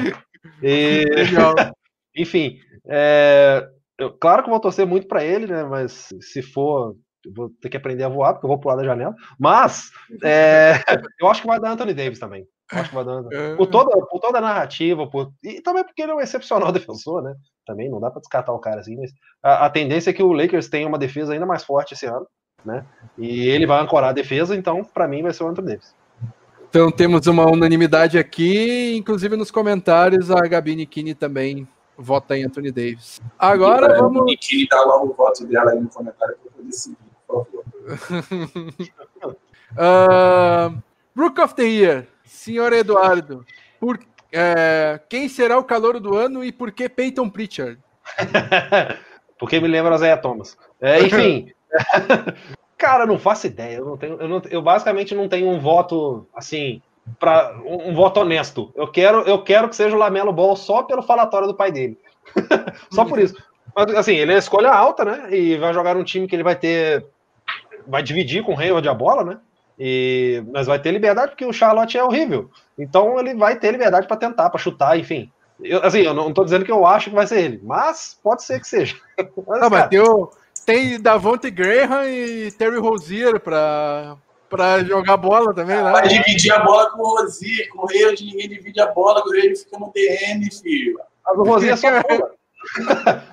e... Enfim, é... eu, claro que vou torcer muito para ele, né? Mas se for, vou ter que aprender a voar, porque eu vou pular da janela. Mas é... eu acho que vai dar Anthony Davis também. Acho que vai dar. É. Por toda, por toda a narrativa, por... e também porque ele é um excepcional defensor, né? Também não dá para descartar o cara assim, mas a, a, tendência é que o Lakers tenha uma defesa ainda mais forte esse ano, né? E ele vai ancorar a defesa, então para mim vai ser o Anthony Davis. Então temos uma unanimidade aqui, inclusive nos comentários a Gabi Nikini também vota em Anthony Davis. Agora e, vamos. Nikini dá logo o voto dela aí no comentário para eu decidir, por favor. uh, Rook of the Year. Senhor Eduardo, por, é, quem será o calor do ano e por que Peyton Pritchard? Porque me lembra Zé Thomas. É, enfim, cara, não faço ideia. Eu, não tenho, eu, não, eu basicamente não tenho um voto assim para um, um, voto honesto. Eu quero, eu quero que seja o Lamelo Ball só pelo falatório do pai dele. só por isso. Mas assim, ele é escolha alta, né? E vai jogar um time que ele vai ter, vai dividir com o Hayward a bola, né? E, mas vai ter liberdade porque o Charlotte é horrível. Então ele vai ter liberdade para tentar, para chutar, enfim. Eu, assim, eu não estou dizendo que eu acho que vai ser ele, mas pode ser que seja. Mas, não, mas tem, o, tem Davonte Graham e Terry Rozier para para jogar bola também, né? Vai dividir a bola com o Rozier, com o Reis, ninguém divide a bola, com o Reis fica no DN, filho. Mas o Rozier só pula.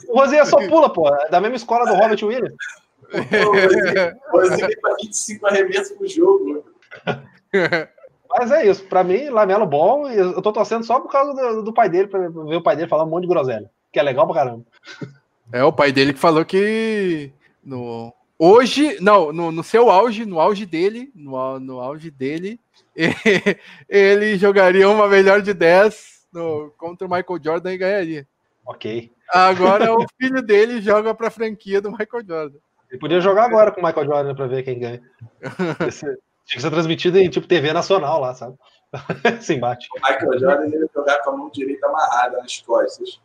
o Rozier só pula, pô. É da mesma escola do Robert Williams. Você tem para 25 arremessos no jogo. Mas é isso, para mim, Lamelo bom, eu tô torcendo só por causa do, do pai dele, para ver o pai dele falar um monte de groselha, que é legal pra caramba. É, o pai dele que falou que no Hoje, não, no, no, seu auge, no auge dele, no, no auge dele, ele jogaria uma melhor de 10 no, contra o Michael Jordan e ganharia. Ok. Agora o filho dele joga para a franquia do Michael Jordan. Ele podia jogar agora com o Michael Jordan para ver quem ganha. Tinha que ser transmitido em tipo TV nacional lá, sabe? Esse embate. O Michael Jordan ia jogar com a mão direita amarrada nas costas.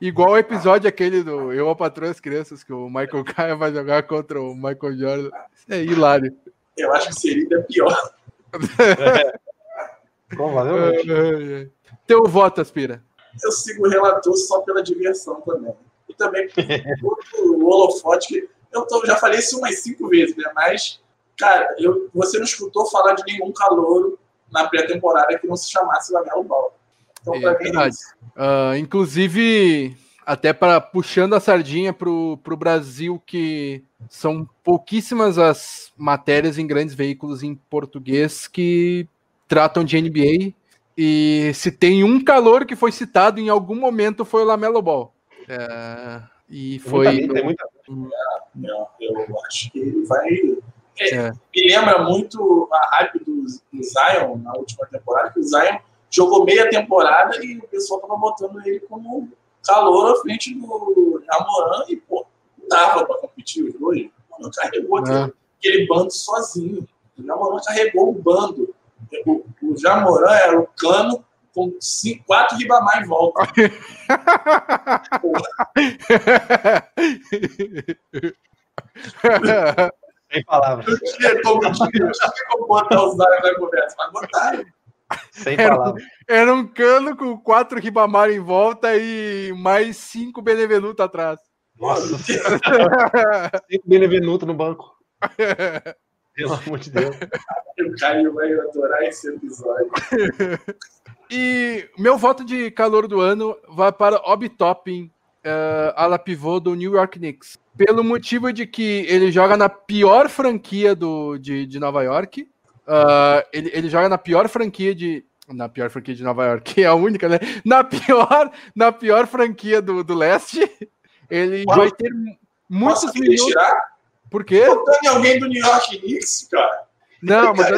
Igual o episódio aquele do Eu, a Patroa as Crianças, que o Michael Caia vai jogar contra o Michael Jordan. É hilário. Eu acho que seria pior. É. Provavelmente. É, é, Teu voto, Aspira. Eu sigo o relator só pela diversão também. E também o holofote, que eu tô, já falei isso umas cinco vezes, né? Mas, cara, eu, você não escutou falar de nenhum calouro na pré-temporada que não se chamasse Lamelo Ball. Então, é isso. Uh, inclusive, até para puxando a sardinha para o Brasil, que são pouquíssimas as matérias em grandes veículos em português que tratam de NBA. E se tem um calor que foi citado em algum momento foi o Lamelo Ball. É, e foi. Tem muita, tem muita... É, eu acho que ele vai. É, é. Me lembra muito a hype do, do Zion na última temporada, que o Zion jogou meia temporada e o pessoal tava botando ele como calor à frente do Namoran e, pô, dava para competir os dois. Mano, carregou aquele, é. aquele bando sozinho. O Namoran carregou o bando. O, o Jamoran era o cano com cinco, quatro Ribamar em volta. Sem palavras. Eu tinha como, eu tinha como botar os dados na conversa, mas botaram. Sem palavras. Era, um cano com quatro Ribamar em volta e mais cinco Benevenuto atrás. Nossa. cinco Benevenuto no banco. Pelo amor de Deus. O Caio vai adorar esse episódio. E meu voto de calor do ano vai para Obi Toppin, uh, ala pivô do New York Knicks. Pelo motivo de que ele joga na pior franquia do, de, de Nova York. Uh, ele, ele joga na pior franquia de. Na pior franquia de Nova York, que é a única, né? Na pior, na pior franquia do, do leste. Ele vai ter muitos Nossa, minutos. Tirar? Por quê? Tem alguém do New York Knicks, cara. Não, mas.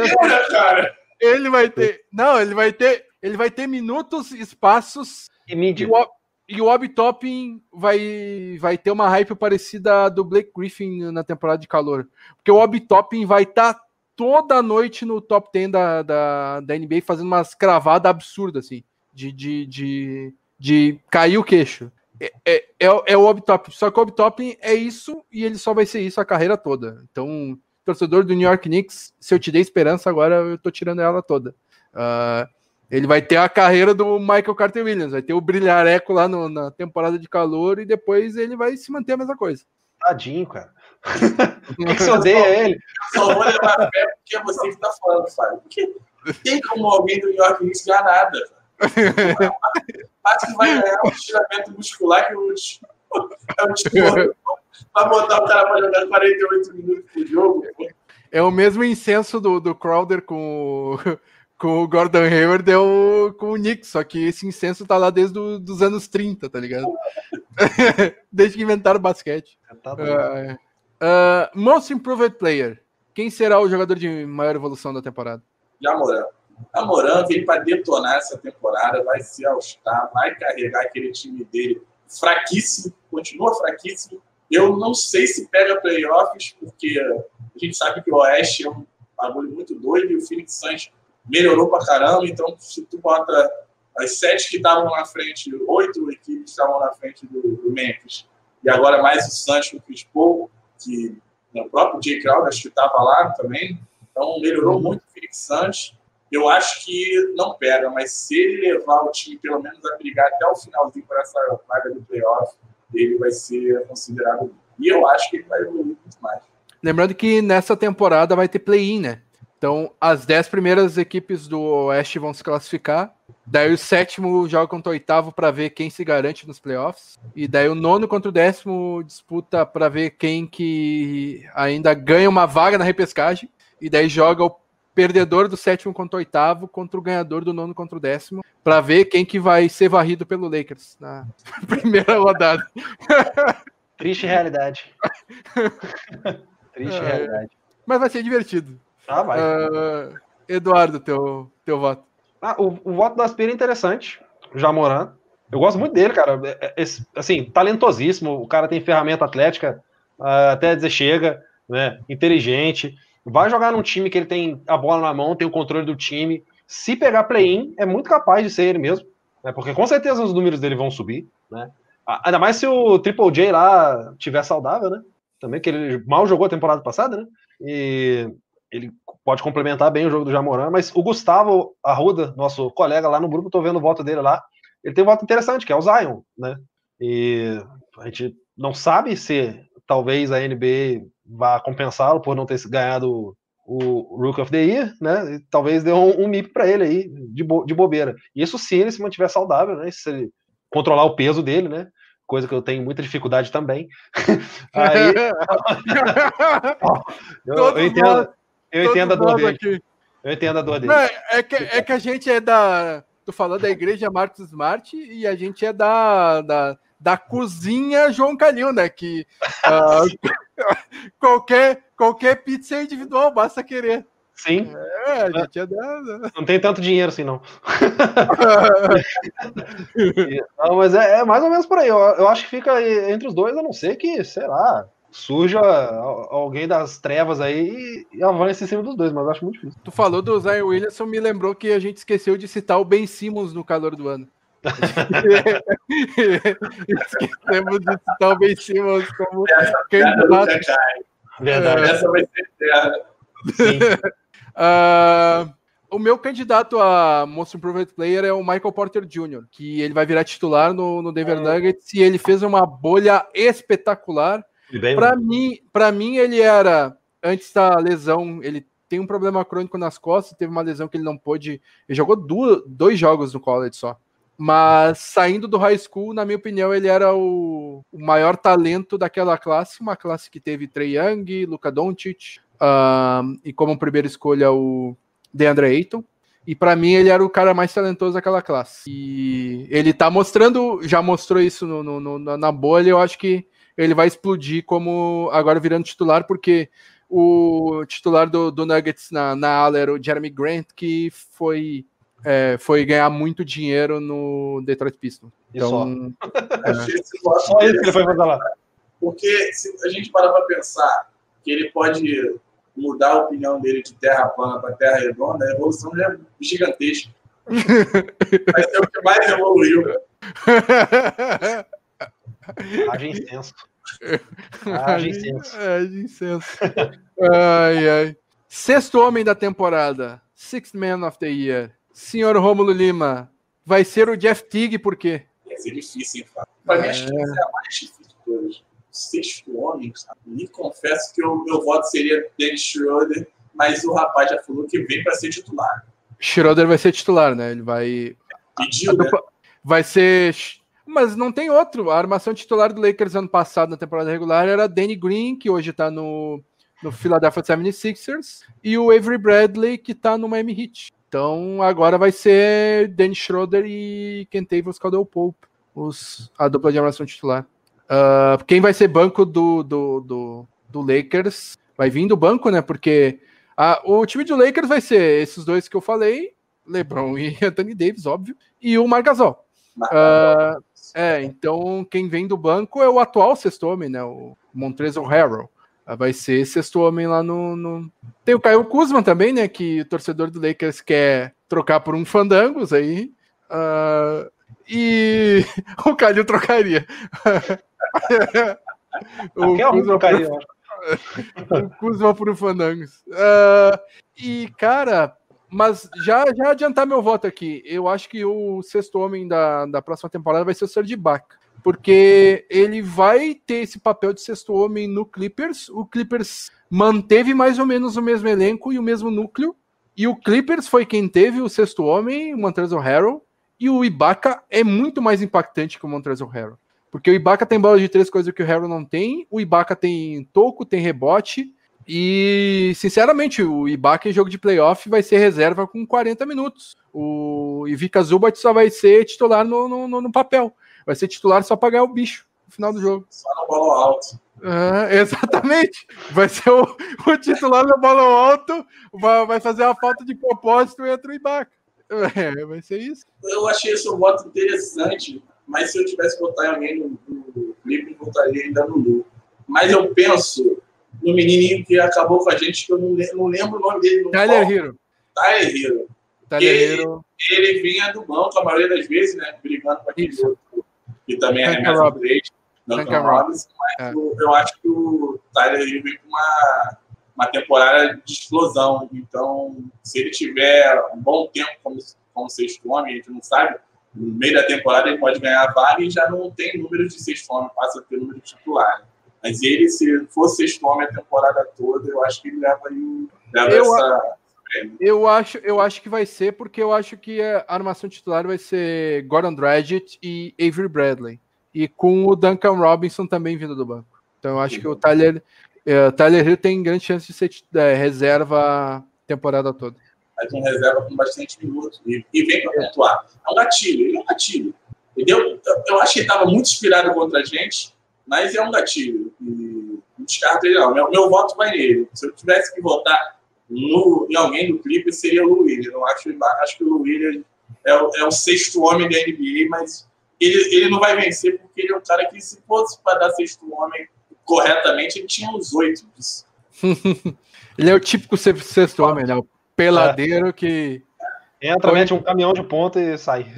cara. Ele vai ter. Não, ele vai ter ele vai ter minutos, espaços e mídia. E o Obi Toppin vai, vai ter uma hype parecida à do Blake Griffin na temporada de calor. Porque o Obi Toppin vai estar tá toda noite no top 10 da, da, da NBA fazendo umas cravadas absurdas, assim. De, de, de, de cair o queixo. É, é, é, é o Obi Toppin. Só que o Obi Toppin é isso e ele só vai ser isso a carreira toda. Então, torcedor do New York Knicks, se eu te dei esperança, agora eu tô tirando ela toda. Uh, ele vai ter a carreira do Michael Carter Williams, vai ter o brilhareco lá no, na temporada de calor e depois ele vai se manter a mesma coisa. Tadinho, cara. Por que, você odeia ele? Eu só vou levar fé porque é você que tá falando, Fábio. Porque tem como alguém do New York Knicks ganhar nada. Acho que vai ganhar um estiramento muscular que o é um tipo, vai botar o cara para jogar 48 minutos por jogo. É o mesmo incenso do, do Crowder com com o Gordon Hayward é o, com o Nick, só que esse incenso tá lá desde os anos 30, tá ligado? desde que inventaram o basquete. Tá uh, uh, most Improved Player. Quem será o jogador de maior evolução da temporada? Jamoran. Jamoran vem para detonar essa temporada, vai se All-Star, vai carregar aquele time dele fraquíssimo, continua fraquíssimo. Eu não sei se pega playoffs, porque a gente sabe que o Oeste é um bagulho muito doido e o Phoenix Suns melhorou pra caramba. Então, se tu bota as sete que estavam na frente, oito equipes estavam na frente do, do Memphis, e agora mais o Santos com o Chris Paul, que né, o próprio Jay Crowder acho que estava lá também. Então, melhorou muito o Phoenix. Eu acho que não pega, mas se ele levar o time pelo menos a brigar até o finalzinho para essa vaga do playoff, ele vai ser considerado. E eu acho que ele vai evoluir muito mais. Lembrando que nessa temporada vai ter play-in, né? Então, as dez primeiras equipes do Oeste vão se classificar. Daí o sétimo joga contra o oitavo para ver quem se garante nos playoffs. E daí o nono contra o décimo disputa para ver quem que ainda ganha uma vaga na repescagem. E daí joga o perdedor do sétimo contra o oitavo contra o ganhador do nono contra o décimo para ver quem que vai ser varrido pelo Lakers na primeira rodada. Triste realidade. Triste realidade. Mas vai ser divertido. Ah, vai. Ah, Eduardo, teu, teu voto. Ah, o, o voto da Aspira é interessante. O Jamoran. Eu gosto muito dele, cara. É- é- assim, talentosíssimo. O cara tem ferramenta atlética ah, até dizer chega, né? Inteligente. Vai jogar num time que ele tem a bola na mão, tem o controle do time. Se pegar play-in, é muito capaz de ser ele mesmo. Né? Porque com certeza os números dele vão subir, né? Ainda mais se o Triple J lá tiver saudável, né? Também, que ele mal jogou a temporada passada, né? E ele pode complementar bem o jogo do Jamoran, mas o Gustavo Arruda, nosso colega lá no grupo, tô vendo o voto dele lá. Ele tem um voto interessante, que é o Zion, né? E a gente não sabe se talvez a NBA vá compensá-lo por não ter ganhado o Rook of the Year, né? E talvez dê um, um MIP para ele aí, de, bo de bobeira. Isso se ele se mantiver saudável, né? Se ele controlar o peso dele, né? Coisa que eu tenho muita dificuldade também. Aí eu, eu entendo, eu entendo a dor dele. aqui. Eu entendo a dor dele. Não, é, que, é que a gente é da. Tu falou da igreja Marcos Smart e a gente é da, da, da cozinha João Calil, né? Que ah, qualquer, qualquer pizza é individual, basta querer. Sim, É, a gente é da. da- não tem tanto dinheiro assim, não. Não, mas é, é mais ou menos por aí. Eu, eu acho que fica entre os dois, a não ser que, sei lá, surja al- alguém das trevas aí e avance em cima dos dois, mas eu acho muito difícil. Tu falou do Zion Williamson, me lembrou que a gente esqueceu de citar o Ben Simmons no calor do ano. Esquecemos de citar o Ben Simmons como Cara, candidato. Verdade. Essa vai ser. Ah, o meu candidato a Most Improved Player é o Michael Porter Jr., que ele vai virar titular no, no Denver Nuggets e ele fez uma bolha espetacular. Para mim, para mim ele era antes da lesão, ele tem um problema crônico nas costas, teve uma lesão que ele não pôde, ele jogou duas, dois jogos no college só. Mas saindo do high school, na minha opinião, ele era o, o maior talento daquela classe, uma classe que teve Trey Young, Luka Doncic, e como primeira escolha o DeAndre Ayton. E para mim ele era o cara mais talentoso daquela classe. E ele tá mostrando, já mostrou isso no, no- no- na bolha, eu acho que ele vai explodir como agora virando titular, porque o titular do, do Nuggets na, na ala era o Jeremy Grant, que foi, é, foi ganhar muito dinheiro no Detroit Pistons. só. Então, voto Só isso que ele foi fazer lá. Porque se a gente parar para pensar que ele pode mudar a opinião dele de terra plana para terra redonda, a evolução já é gigantesca. Vai ser o que mais evoluiu. Haja incenso. Haja incenso. Haja incenso. Ai, ai. Sexto homem da temporada. Sixth Man of the Year. Senhor Rômulo Lima. Vai ser o Jeff Tigg, por quê? Vai ser difícil, hein, Fábio? Para mim, É. acho que é a mais difícil de todas. Sexto homem, sabe? Me confesso que o meu voto seria Dennis Schroeder, mas o rapaz já falou que vem para ser titular. Schroeder vai ser titular, né? Ele vai. Pediu, a né? dupla- Vai ser. Mas não tem outro. A armação titular do Lakers ano passado, na temporada regular, era Danny Green, que hoje tá no, no Philadelphia 76ers, e o Avery Bradley, que tá no Miami Heat. Então agora vai ser Danny Schroeder e Kentavious Caldwell Pope, os, a dupla de armação titular. Ah, quem vai ser banco do, do, do, do Lakers vai vir do banco, né? Porque ah, o time do Lakers vai ser esses dois que eu falei, LeBron e Anthony Davis, óbvio, e o Margasol. Ah, é, então quem vem do banco é o atual sexto homem, né? O Montrezl Harrell. Ah, Vai ser sexto homem lá no, no- Tem o Caio Kuzma também, né? Que o torcedor do Lakers quer trocar por um Fandangos aí. Ah, e o Calil trocaria. o Qualquer Kuzma trocaria, eu acho. o Kuzma por um Fandangos. Ah, e, cara, mas já, já adiantar meu voto aqui. Eu acho que o sexto homem da, da próxima temporada vai ser o Serge Ibaka. Porque ele vai ter esse papel de sexto homem no Clippers. O Clippers manteve mais ou menos o mesmo elenco e o mesmo núcleo. E o Clippers foi quem teve o sexto homem, o Montrezl Harrell. E o Ibaka é muito mais impactante que o Montrezl Harrell. Porque o Ibaka tem bola de três coisas que o Harrell não tem. O Ibaka tem toco, tem rebote. E, sinceramente, o Ibaka em jogo de playoff vai ser reserva com 40 minutos. O Ivica Zubat só vai ser titular no, no, no- papel. Vai ser titular só para ganhar o bicho. no final do jogo. Só no bola alto. Ah, exatamente. Vai ser o, o titular no bola alto, vai, vai fazer uma falta de propósito e entra o Ibaka. É, vai ser isso. Eu achei esse um voto interessante, mas se eu tivesse votar em alguém no, no clipe, eu votaria ainda no Lu. Mas eu penso no menininho que acabou com a gente, que eu não, lembro, não lembro o nome dele. Tyler Hero. Tyler Hero. Tyler ele, Hero. ele vinha do banco a maioria das vezes, né? Brigando com aquele Isso. outro que também é Robinson. três, Duncan Duncan Robinson, mas É. eu, eu acho que o Tyler Hero vem com uma, uma temporada de explosão. Então, se ele tiver um bom tempo como, como sexto homem, a gente não sabe, no meio da temporada ele pode ganhar a vaga e já não tem número de sexto homem, passa a ter número de titular. Mas ele, se for sexto homem a temporada toda, eu acho que ele leva, aí, leva Eu essa. Eu acho, eu acho que vai ser, porque eu acho que a armação titular vai ser Gordon Dragic e Avery Bradley. E com o Duncan Robinson também vindo do banco. Então eu acho que o Tyler, eh, Tyler Hill tem grande chance de ser eh, reserva a temporada toda. Mas um reserva com bastante minutos e, e vem para pontuar. É um gatilho, ele é um gatilho. Entendeu? Eu, eu acho que ele estava muito inspirado contra a gente, mas é um gatilho. E não descarto ele, não. Meu, meu voto vai nele. Se eu tivesse que votar no, em alguém do clipe, seria o Lou Williams. Eu acho, acho que o Lou Williams é o, é o sexto homem da NBA, mas ele, ele não vai vencer porque ele é um cara que, se fosse para dar sexto homem corretamente, ele tinha uns oito disso. Ele é o típico se- sexto homem, né? O peladeiro que. Entra, mete um caminhão de ponta e sai.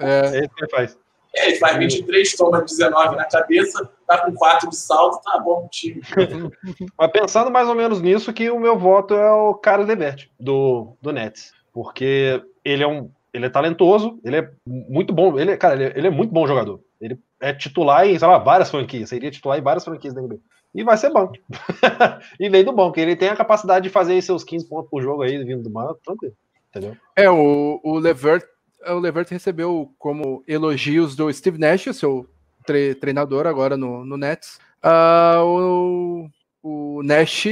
é, É isso que ele faz. É, ele faz 23, toma 19 na cabeça, tá com 4 de salto, tá bom o time. Mas pensando mais ou menos nisso, que o meu voto é o Carlos Levert, do, do Nets. Porque ele é um. Ele é talentoso, ele é muito bom. Ele, é- cara, ele é, ele é muito bom jogador. Ele é titular em, sei lá, várias franquias. Seria titular em várias franquias da NBA. E vai ser banco. e vem do banco. Ele tem a capacidade de fazer aí seus 15 pontos por jogo aí, vindo do banco, tranquilo. Entendeu? é o, o Levert. O Levert recebeu como elogios do Steve Nash, o seu tre- treinador agora no, no Nets. Ah, o, o Nash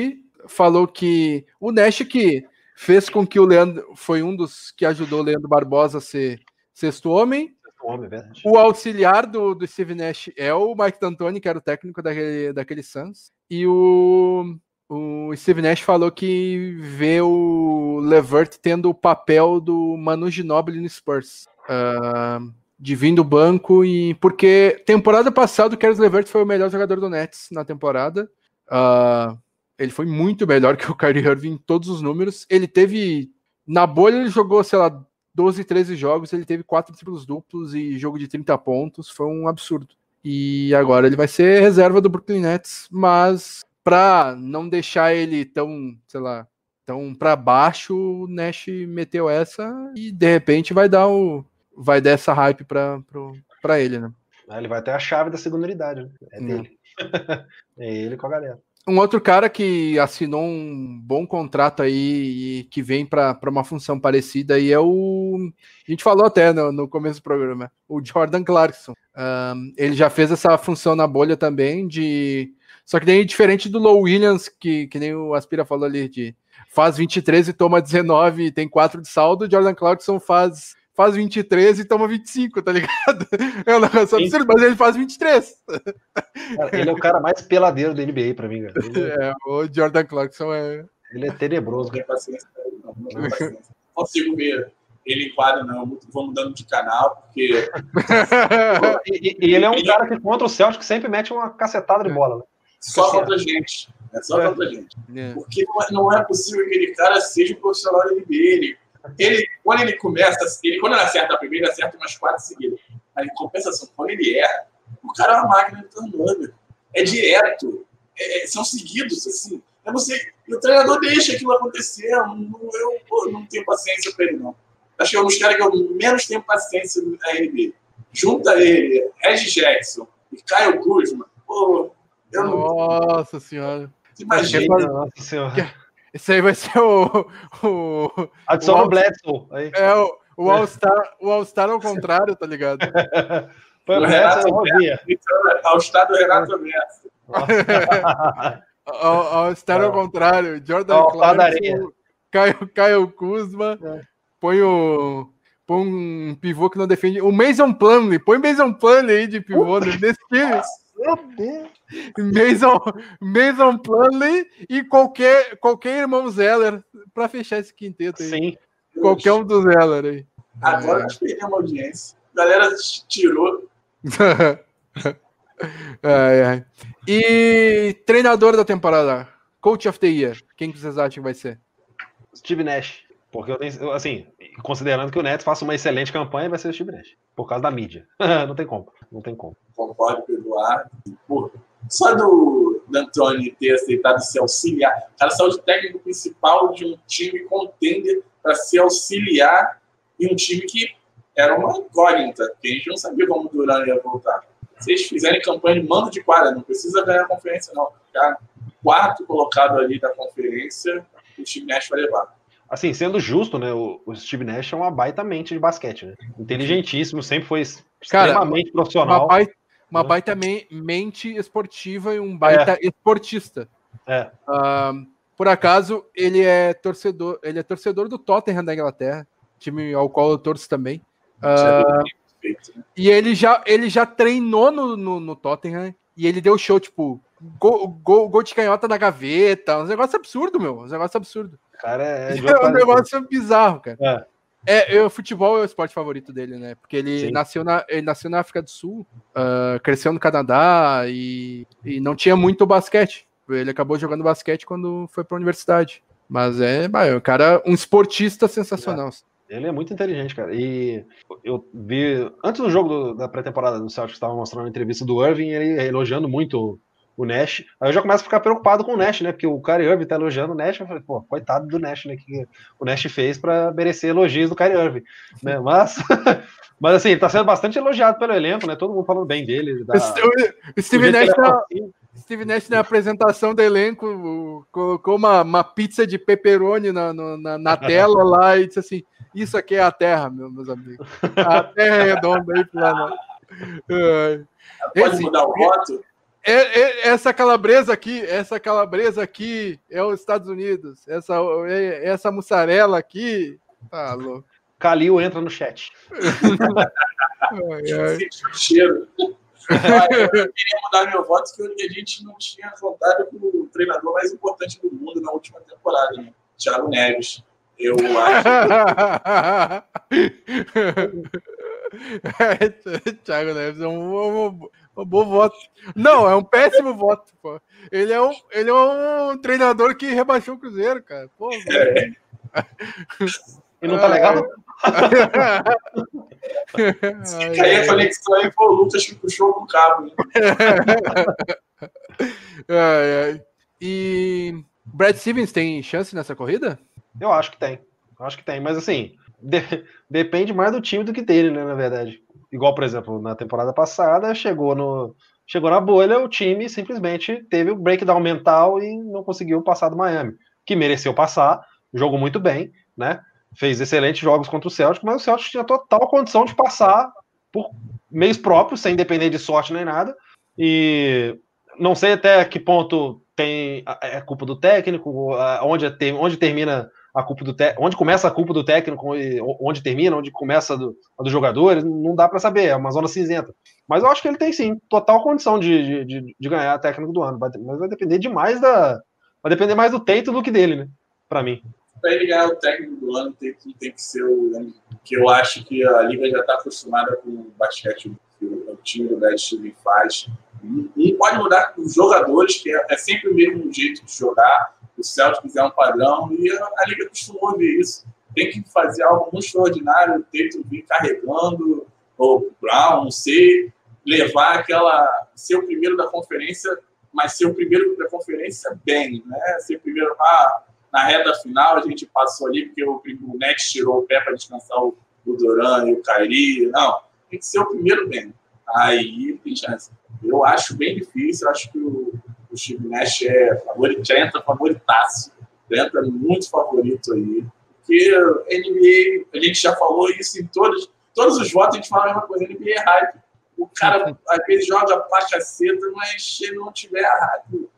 falou que o Nash que fez com que o Leandro foi um dos que ajudou o Leandro Barbosa a ser sexto homem. Homem, é. O auxiliar do, do Steve Nash é o Mike D'Antoni, que era o técnico daquele, daquele Suns. E o, o Steve Nash falou que vê o Levert tendo o papel do Manu Ginobili no Spurs. ah, de vir do banco e porque temporada passada o Caris Levert foi o melhor jogador do Nets na temporada. Ah, ele foi muito melhor que o Kyrie Irving em todos os números. Ele teve na bolha ele jogou, sei lá, 12, 13 jogos, ele teve quatro triplos duplos e jogo de 30 pontos, foi um absurdo. E agora ele vai ser reserva do Brooklyn Nets, mas para não deixar ele tão, sei lá, tão para baixo, o Nash meteu essa e de repente vai dar o vai dar essa hype para para ele, né? Aí Ele vai ter a chave da segunda unidade, né? É Hum. dele. é ele com a galera. Um outro cara que assinou um bom contrato aí e que vem para uma função parecida aí é o. A gente falou até no, no começo do programa, o Jordan Clarkson. Um, ele já fez essa função na bolha também, de. Só que daí, diferente do Low Williams, que, que nem o Aspira falou ali, de faz 23 e toma 19 e tem 4 de saldo, o Jordan Clarkson faz, faz 23 e toma 25, tá ligado? É um negócio absurdo, mas ele faz 23. Cara, ele é o cara mais peladeiro da NBA pra mim, cara. Ele, É, o Jordan Clarkson é. ele é tenebroso. Não ele, não. Consigo ver ele em quadro, não. Muito- Vou mudando de canal, porque E, e- e ele é um cara que contra o Celtic sempre mete uma cacetada de bola. Né? Só contra a gente. É só É. contra a gente. É. Porque não é, não é possível que aquele cara seja um profissional da NBA. Ele, ele, quando ele começa, ele, quando ele acerta a primeira, ele acerta umas quatro seguidas. Mas em compensação, quando ele erra, o cara é uma máquina de turnover. É direto. É- é- são seguidos, assim. É você, o treinador deixa aquilo acontecer. Eu, não- eu, não tenho paciência para ele, não. Acho que é um dos caras que eu menos tenho paciência na NBA. Junta ele, Reggie Jackson e Caio Kuzma. Pô, eu não Nossa senhora. imagino. Mas- Nossa senhora. Esse aí vai ser o. o Adiciona o Bledsoe. Aí. é o, o All-Star o All-Star ao contrário, tá ligado? Põe o O Renato e Rosinha. Ao estado Renato Messi. O All-Star ao contrário. Jordan All-Star. Clarkson, Caio, Caio Kuzma. É. Põe o. Põe um pivô que não defende. O Mason Plumlee. Põe Mason Plumlee aí de pivô nesse time. Mason, Mason Plumlee e qualquer, qualquer irmão Zeller para fechar esse quinteto aí. Sim. Qualquer um dos Zeller aí. Agora é. nós perdemos audiência. A galera tirou. ai, ai. E treinador da temporada? Coach of the Year. Quem que vocês acham que vai ser? Steve Nash. Porque eu tenho, assim, considerando que o Nets faça uma excelente campanha, vai ser o Nash. Por causa da mídia. não tem como. Não tem como. Concordo com o Eduardo. Só do, Antônio ter aceitado se auxiliar. O cara saiu de técnico principal de um time contender para se auxiliar em um time que era uma incógnita, que a gente não sabia como o Duran ia voltar. Se eles fizerem campanha mando de quadra, não precisa ganhar a conferência, não. Cara, quarto colocado ali da conferência, o Steve Nash vai levar. Assim, sendo justo, né? O, o Steve Nash é uma baita mente de basquete, né? Inteligentíssimo, sempre foi extremamente Cara, profissional. Uma baita, uma baita mente esportiva e um baita é. esportista. É. Uh, por acaso, ele é torcedor, ele é torcedor do Tottenham da Inglaterra, time ao qual eu torço também. Uh, e ele já, ele já treinou no, no, no, Tottenham e ele deu show, tipo, gol, gol, gol de canhota na gaveta, um negócio absurdo, meu, um negócio absurdo. Cara, é, é um negócio bizarro, cara. É. É, o futebol é o esporte favorito dele, né? Porque ele nasceu na, ele nasceu na África do Sul, uh, cresceu no Canadá e, e não tinha muito basquete. Ele acabou jogando basquete quando foi para a universidade. Mas é, bah, é um cara, um esportista sensacional. É. Ele é muito inteligente, cara. E eu vi. Antes do jogo do, da pré-temporada do Celtics, estava mostrando a entrevista do Irving, ele elogiando muito o Nash. Aí eu já começo a ficar preocupado com o Nash, né? Porque o Kyrie Irving tá elogiando o Nash. Eu falei, pô, coitado do Nash, né? Que o Nash fez para merecer elogios do Kyrie Irving. Né? Mas, mas assim, ele tá sendo bastante elogiado pelo elenco, né? Todo mundo falando bem dele. Da... O Steve Nash tá. Steve Nash na apresentação do elenco colocou uma, uma pizza de pepperoni na, na, na tela lá e disse assim: Isso aqui é a Terra, meus amigos. A Terra é redonda aí, plana. Pode Esse, mudar o voto? É, é, essa calabresa aqui, essa calabresa aqui é os Estados Unidos. Essa, é, essa mussarela aqui, tá louco. Calil entra no chat. ai, ai. Cheiro. eu queria mudar meu voto que a gente não tinha votado com o treinador mais importante do mundo na última temporada, né? Thiago Neves. Eu acho. Thiago Neves é um, um, um, bom voto. Não, é um péssimo voto, pô. Ele é um, ele é um treinador que rebaixou o Cruzeiro, cara. Pô, é. E não tá legal? Fica aí a conexão aí, pô, o Lucas que puxou com o cabo. Né? ai, ai. E Brad Stevens tem chance nessa corrida? Eu acho que tem. Eu acho que tem, mas assim, de, depende mais do time do que dele, né, na verdade. Igual, por exemplo, na temporada passada, chegou no chegou na bolha, o time simplesmente teve o breakdown mental e não conseguiu passar do Miami, que mereceu passar, jogou muito bem, né? Fez excelentes jogos contra o Celtic, mas o Celtic tinha total condição de passar por meios próprios, sem depender de sorte nem nada. E não sei até que ponto tem é culpa do técnico, onde, onde termina a culpa do onde começa a culpa do técnico e onde termina, onde começa a do, a dos jogadores, não dá para saber, é uma zona cinzenta. Mas eu acho que ele tem sim total condição de, de, de ganhar técnico do ano, mas vai depender demais da. Vai depender mais do Teito do que dele, né? Para mim. Para ele ganhar o técnico do ano, tem que, tem que ser o. Que eu acho que a Liga já está acostumada com o basquete que o time do Steven faz. Não pode mudar os jogadores, que é, é sempre o mesmo jeito de jogar o Celtics é um padrão e a, a Liga costumou ver isso. Tem que fazer algo muito extraordinário, o Tatum vir carregando, ou Brown, não sei, levar aquela, ser o primeiro da conferência, mas ser o primeiro da conferência bem, né? Ser o primeiro, ah, na reta final a gente passou ali porque o, o Nets tirou o pé para descansar o, o Duran e o Kairi, não, tem que ser o primeiro bem. Aí tem chance. Eu acho bem difícil, acho que o, o Steve Nash é favorito, já entra favoritaço, já entra muito favorito aí. Porque NBA, a gente já falou isso em todos, todos os votos, a gente fala a mesma coisa, NBA é hype. O cara às vezes joga pra caceta, mas se não tiver a hype.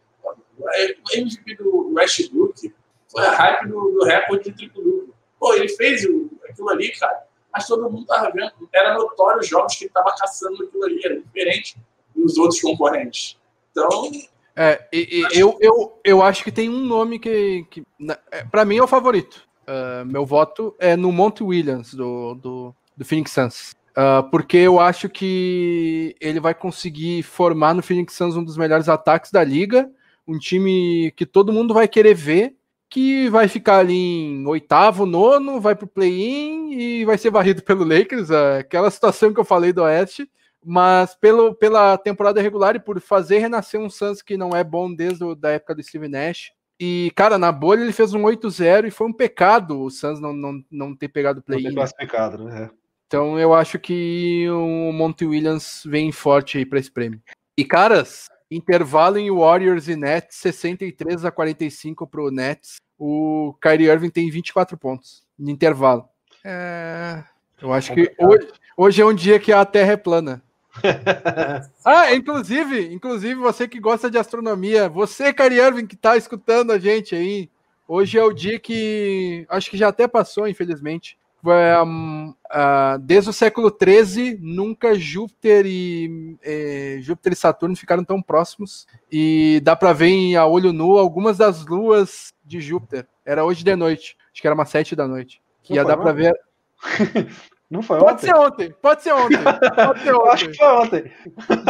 O MVP do Westbrook foi a hype do, do recorde de triplo duplo. Pô, ele fez o, aquilo ali, cara, mas todo mundo tava vendo. Era notório os jogos que ele tava caçando aquilo ali, era diferente. dos outros concorrentes. Então. É, e, e, eu, eu, eu acho que tem um nome que, que é, para mim é o favorito. Uh, meu voto é no Monte Williams do, do, do Phoenix Suns. Uh, porque eu acho que ele vai conseguir formar no Phoenix Suns um dos melhores ataques da liga, um time que todo mundo vai querer ver, que vai ficar ali em oitavo, nono, vai pro play-in e vai ser varrido pelo Lakers, aquela situação que eu falei do Oeste, mas pelo, pela temporada regular e por fazer renascer um Suns que não é bom desde a época do Steve Nash. E, cara, na bolha ele fez um 8-0 e foi um pecado o Suns não, não, não ter pegado play-in. Ter classificado, né? É. Então eu acho que o Monty Williams vem forte aí para esse prêmio. E caras, intervalo em Warriors e Nets, 63 a 45 pro Nets. O Kyrie Irving tem 24 pontos no intervalo. É... Eu acho que hoje, hoje é um dia que a Terra é plana. ah, inclusive, inclusive você que gosta de astronomia, você, Kyrie Irving, que está escutando a gente aí, hoje é o dia que acho que já até passou, infelizmente, um, uh, desde o século XIII, nunca Júpiter e eh, Júpiter e Saturno ficaram tão próximos. E dá para ver em, a olho nu algumas das luas de Júpiter. Era hoje de noite, acho que era umas sete da noite. Que ia dar para ver. Não foi pode ontem. Ser ontem. Pode ser ontem. Pode ser ontem. Acho que foi ontem.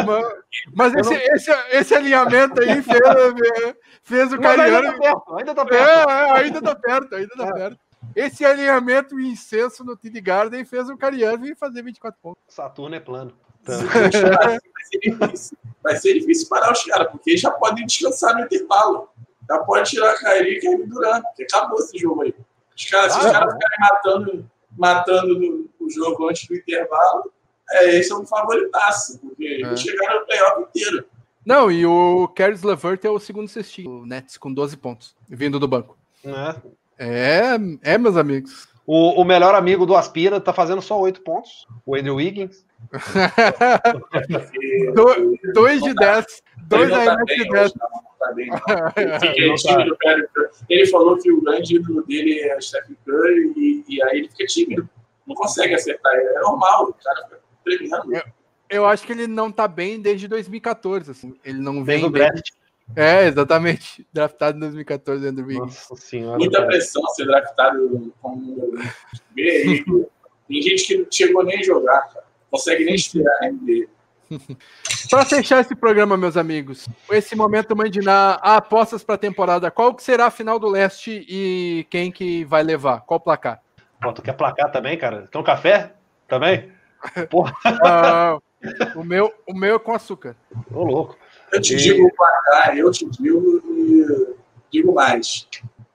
Mas, mas esse, não... esse, esse alinhamento aí fez, fez o Cariano. Ainda tá perto. Ainda tá perto. É, é, ainda tá perto. Ainda tá é. perto. Esse alinhamento incenso no TD Garden fez o Cariano fazer 24 pontos. Saturno é plano. Então. vai, ser difícil. vai ser difícil parar os caras, porque já podem descansar no intervalo. Já pode tirar a Kairi e Kevin Durant, porque acabou esse jogo aí. Os caras, ah, se os caras ficarem matando, matando no, o jogo antes do intervalo, é, esse é um favoritaço, porque é. chegaram no playoff inteiro. Não, e o Caris Levert é o segundo cestinho, o Nets, com 12 pontos, vindo do banco. É, é, é meus amigos. O, o melhor amigo do Aspira tá fazendo só 8 pontos, o Andrew Wiggins. do, dois de 10. Dois aí de 10. Ele falou que o grande ídolo dele é Stephen Curry e, e aí ele fica tímido não consegue acertar. É normal, o cara fica tremendo. Eu, eu acho que ele não tá bem desde 2014, assim. Ele não vem bem. É, exatamente. Draftado em 2014, Andrew Wiggins. Muita pressão ser draftado como Tem gente que não chegou nem a jogar, cara. Consegue nem estrear a NBA. Para fechar esse programa, meus amigos, esse momento mandinar apostas para a temporada, qual que será a final do leste e quem que vai levar? Qual placar? Pô, tu quer placar também, cara? Quer um café? Também? Porra. Ah, o, meu, o meu é com açúcar. Ô, louco. Eu te e... digo o placar, eu te digo e digo mais.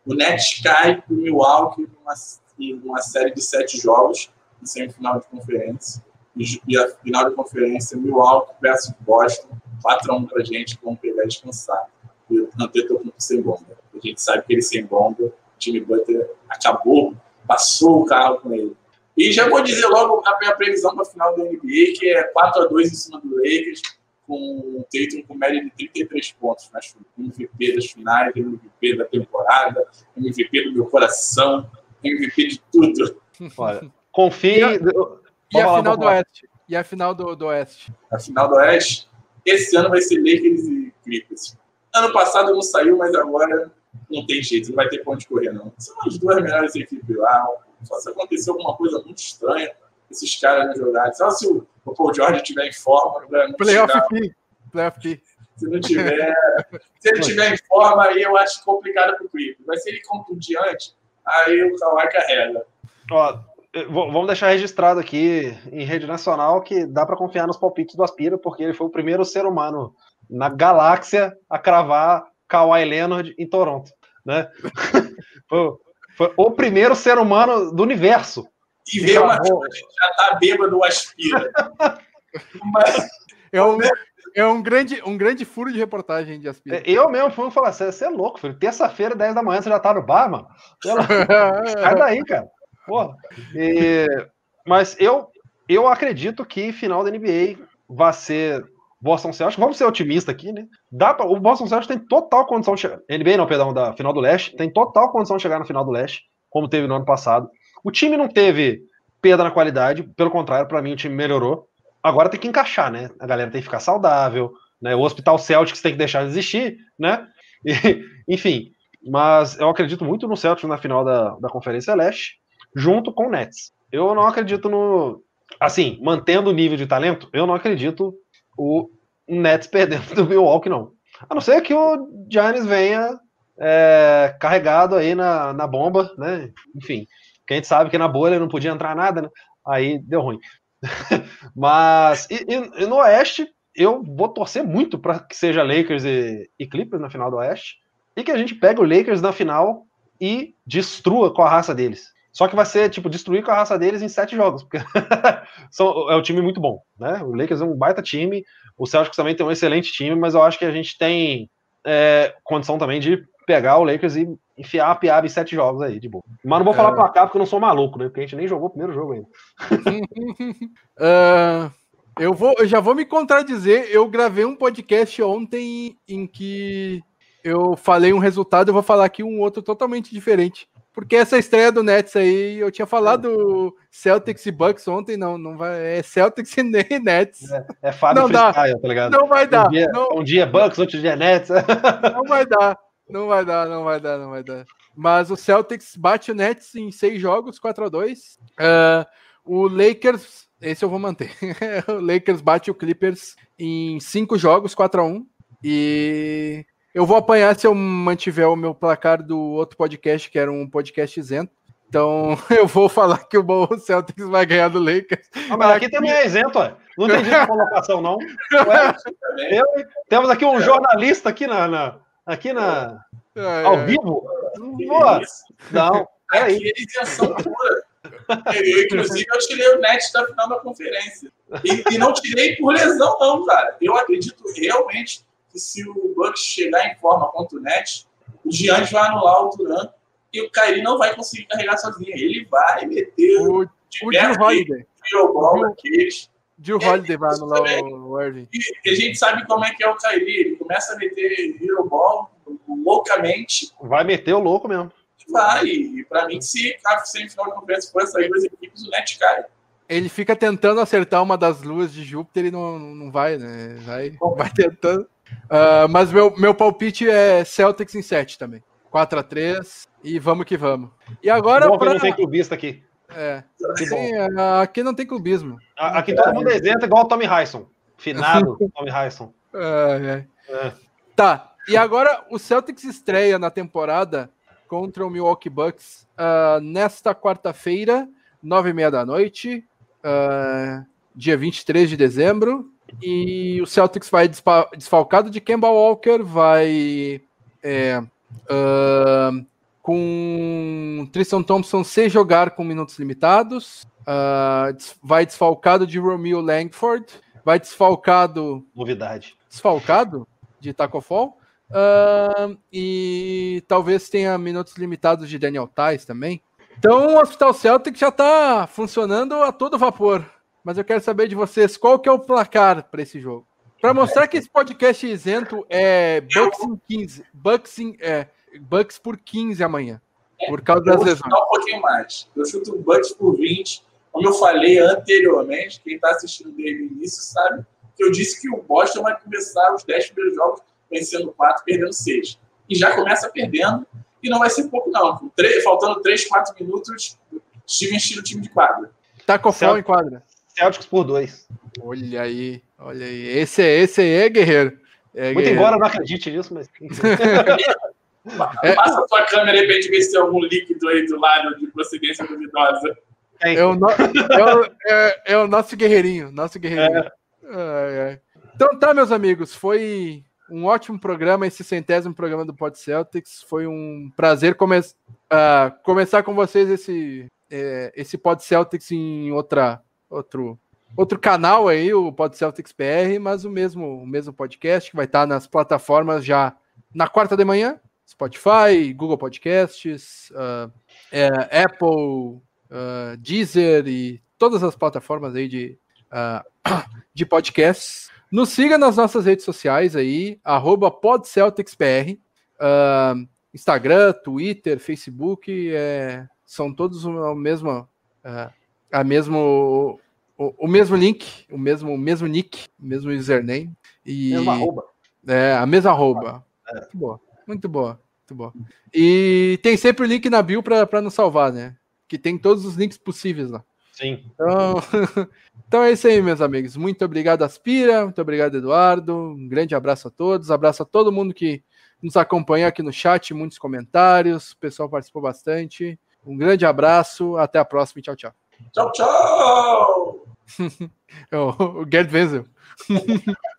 O Nets cai pro Milwaukee numa, numa série de sete jogos, em semifinal de conferência. E a final de conferência, Milwaukee versus Boston, 4x1 pra gente, vamos pegar e descansar. E o Antetokounmpo sem bomba. A gente sabe que ele sem bomba, o time Butter acabou passou o carro com ele. E já vou dizer logo a minha previsão para a final da NBA, que é 4 a 2 em cima do Lakers, com o Tatum com média de 33 pontos nas MVP das finais, MVP da temporada, MVP do meu coração, MVP de tudo. Olha, confie. E a, e a final do Oeste? E a final do, do Oeste? A final do Oeste? Esse ano vai ser Lakers e Clippers. Ano passado não saiu, mas agora não tem jeito, não vai ter ponto de correr, não. São as duas melhores equipes lá. Só se acontecer alguma coisa muito estranha, esses caras não jogarem. Só se o, o Paul George estiver em forma. Playoff P. Playoff P. Se não tiver. se ele estiver em forma, aí eu acho complicado pro Clippers. Mas se ele contundiante, aí o Kawhi carrega. Ó, vamos deixar registrado aqui em rede nacional que dá para confiar nos palpites do Aspira, porque ele foi o primeiro ser humano na galáxia a cravar Kawhi Leonard em Toronto, né? foi, foi, o primeiro ser humano do universo. E veio uma já tá bêbado aspira. Mas... É um, é um grande, um grande furo de reportagem de aspira. Eu mesmo fui falar, você é louco, filho. Terça-feira, 10 da manhã, você já tá no bar, mano? Sai daí, cara. Porra. E... Mas eu, eu acredito que final da NBA vai ser Boston Celtics, vamos ser otimistas aqui, né? Dá pra, o Boston Celtics tem total condição de chegar. NBA não, perdão, da final do leste, tem total condição de chegar na final do leste, como teve no ano passado. O time não teve perda na qualidade, pelo contrário, para mim o time melhorou. agora tem que encaixar, né? A galera tem que ficar saudável, né? O Hospital Celtics tem que deixar de existir, né? E, enfim, mas eu acredito muito no Celtics na final da, da Conferência Leste, junto com o Nets. Eu não acredito no. Assim, mantendo o nível de talento, eu não acredito o Nets perdendo do Milwaukee, não. A não ser que o Giannis venha é, carregado aí na, na bomba, né? Enfim, que a gente sabe que na bolha não podia entrar nada, né? Aí deu ruim. Mas e, e, no Oeste, eu vou torcer muito para que seja Lakers e, e, Clippers na final do Oeste e que a gente pegue o Lakers na final e destrua com a raça deles. Só que vai ser tipo destruir com a raça deles em sete jogos, porque são, é um time muito bom, né? O Lakers é um baita time, o Celtics também tem um excelente time, mas eu acho que a gente tem é, condição também de pegar o Lakers e enfiar a piada em sete jogos aí, de boa. Mas não vou falar é... placar porque eu não sou maluco, né? Porque a gente nem jogou o primeiro jogo ainda. uh, eu, vou, eu já vou me contradizer. Eu gravei um podcast ontem em que eu falei um resultado, eu vou falar aqui um outro totalmente diferente. Porque essa estreia do Nets aí, eu tinha falado Celtics e Bucks ontem, não, não vai, é Celtics e nem Nets. É, é Fábio não dá, tá ligado? Não vai dar. Um dia, não, um dia é Bucks, outro dia é Nets. Não vai dar, não vai dar, não vai dar, não vai dar. Mas o Celtics bate o Nets em seis jogos, 4 a 2 uh, é, O Lakers, esse eu vou manter. o Lakers bate o Clippers em cinco jogos, 4 a 1 E eu vou apanhar se eu mantiver o meu placar do outro podcast, que era um podcast isento. Então, eu vou falar que o Celtics vai ganhar do Lakers. Ah, mas aqui, aqui também é isento, ué. Não tem a colocação, não. Ué, eu, temos aqui um jornalista aqui na, na aqui na é, ao vivo. Pô, não, peraí. Aqui é isenção pura. Eu, inclusive, eu tirei o net da final da conferência. E, e não tirei por lesão, não, cara. Eu acredito realmente que se o Bucks chegar em forma contra o Nets, o Giannis vai anular o Duran e o Kyrie não vai conseguir carregar sozinho. Ele vai meter o, o Jill Holiday. O. Jill Holiday vai anular o Irving. E a gente sabe como é que é o Kyrie. Ele começa a meter Hero Ball loucamente. Vai meter o louco mesmo. Vai. E pra mim, se a semifinal de conferência for sair duas equipes, o Net cai ele fica tentando acertar uma das luas de Júpiter e não, não vai, né? Vai, vai tentando. Uh, mas meu, meu palpite é Celtics em 7 também. 4 x 3 e vamos que vamos. E agora. Bom, pra... não tem clubista aqui. É. Sim, aqui não tem clubismo. Aqui todo mundo desenha igual o Tommy Hyson. Finado Tommy Hyson. É, é. É. Tá. E agora o Celtics estreia na temporada contra o Milwaukee Bucks uh, nesta quarta-feira, nove e meia da noite, uh, dia 23 de dezembro. E o Celtics vai desfalcado de Kemba Walker, vai é, uh, com Tristan Thompson sem jogar com minutos limitados, uh, vai desfalcado de Romeo Langford, vai desfalcado. Novidade. Desfalcado de Taco Fall. Uh, e talvez tenha minutos limitados de Daniel Tais também. Então o Hospital Celtic já está funcionando a todo vapor mas eu quero saber de vocês qual que é o placar para esse jogo. Para mostrar que esse podcast isento é Bucks em 15, Bucks, em, é, Bucks por 15 amanhã, por causa das lesões. um pouquinho mais. Eu chuto o Bucks por 20. Como eu falei anteriormente, quem está assistindo desde o início sabe que eu disse que o Boston vai começar os 10 primeiros jogos vencendo 4, perdendo 6. E já começa perdendo, e não vai ser pouco, não. faltando 3, 4 minutos, Steven tira o time de quadra. Tá com o em quadra. Celtics por dois. Olha aí, olha aí. Esse, esse aí é guerreiro. É Muito guerreiro. embora eu não acredite nisso, mas. é. Passa a tua câmera aí pra gente ver se tem algum líquido aí do lado de procedência duvidosa. É o, no... é, o, é, é o, nosso guerreirinho, nosso guerreirinho. É. Então tá, meus amigos, foi um ótimo programa, esse centésimo programa do Pod Celtics. Foi um prazer come... Uh, começar com vocês esse, é, esse Pod Celtics em outra outro outro canal aí, o Pod Celtics PR, mas o mesmo, o mesmo podcast que vai estar nas plataformas já na quarta de manhã, Spotify, Google Podcasts, uh, é, Apple, uh, Deezer e todas as plataformas aí de, uh, de podcasts. Nos siga nas nossas redes sociais aí, arroba PodCelticsPR, Instagram, Twitter, Facebook, é, são todos o mesmo a mesmo o, o, mesmo link, o mesmo, o mesmo nick, o mesmo username. E, mesma arroba. É, a mesma arroba. É. Muito boa, muito boa, muito boa. E tem sempre o link na bio para nos salvar, né? Que tem todos os links possíveis lá. Sim. Então, então é isso aí, meus amigos. Muito obrigado, Aspira. Muito obrigado, Eduardo. Um grande abraço a todos. Abraço a todo mundo que nos acompanhou aqui no chat, muitos comentários. O pessoal participou bastante. Um grande abraço. Até a próxima. Tchau, tchau. Tchau, tchau. o Gerd Wenzel.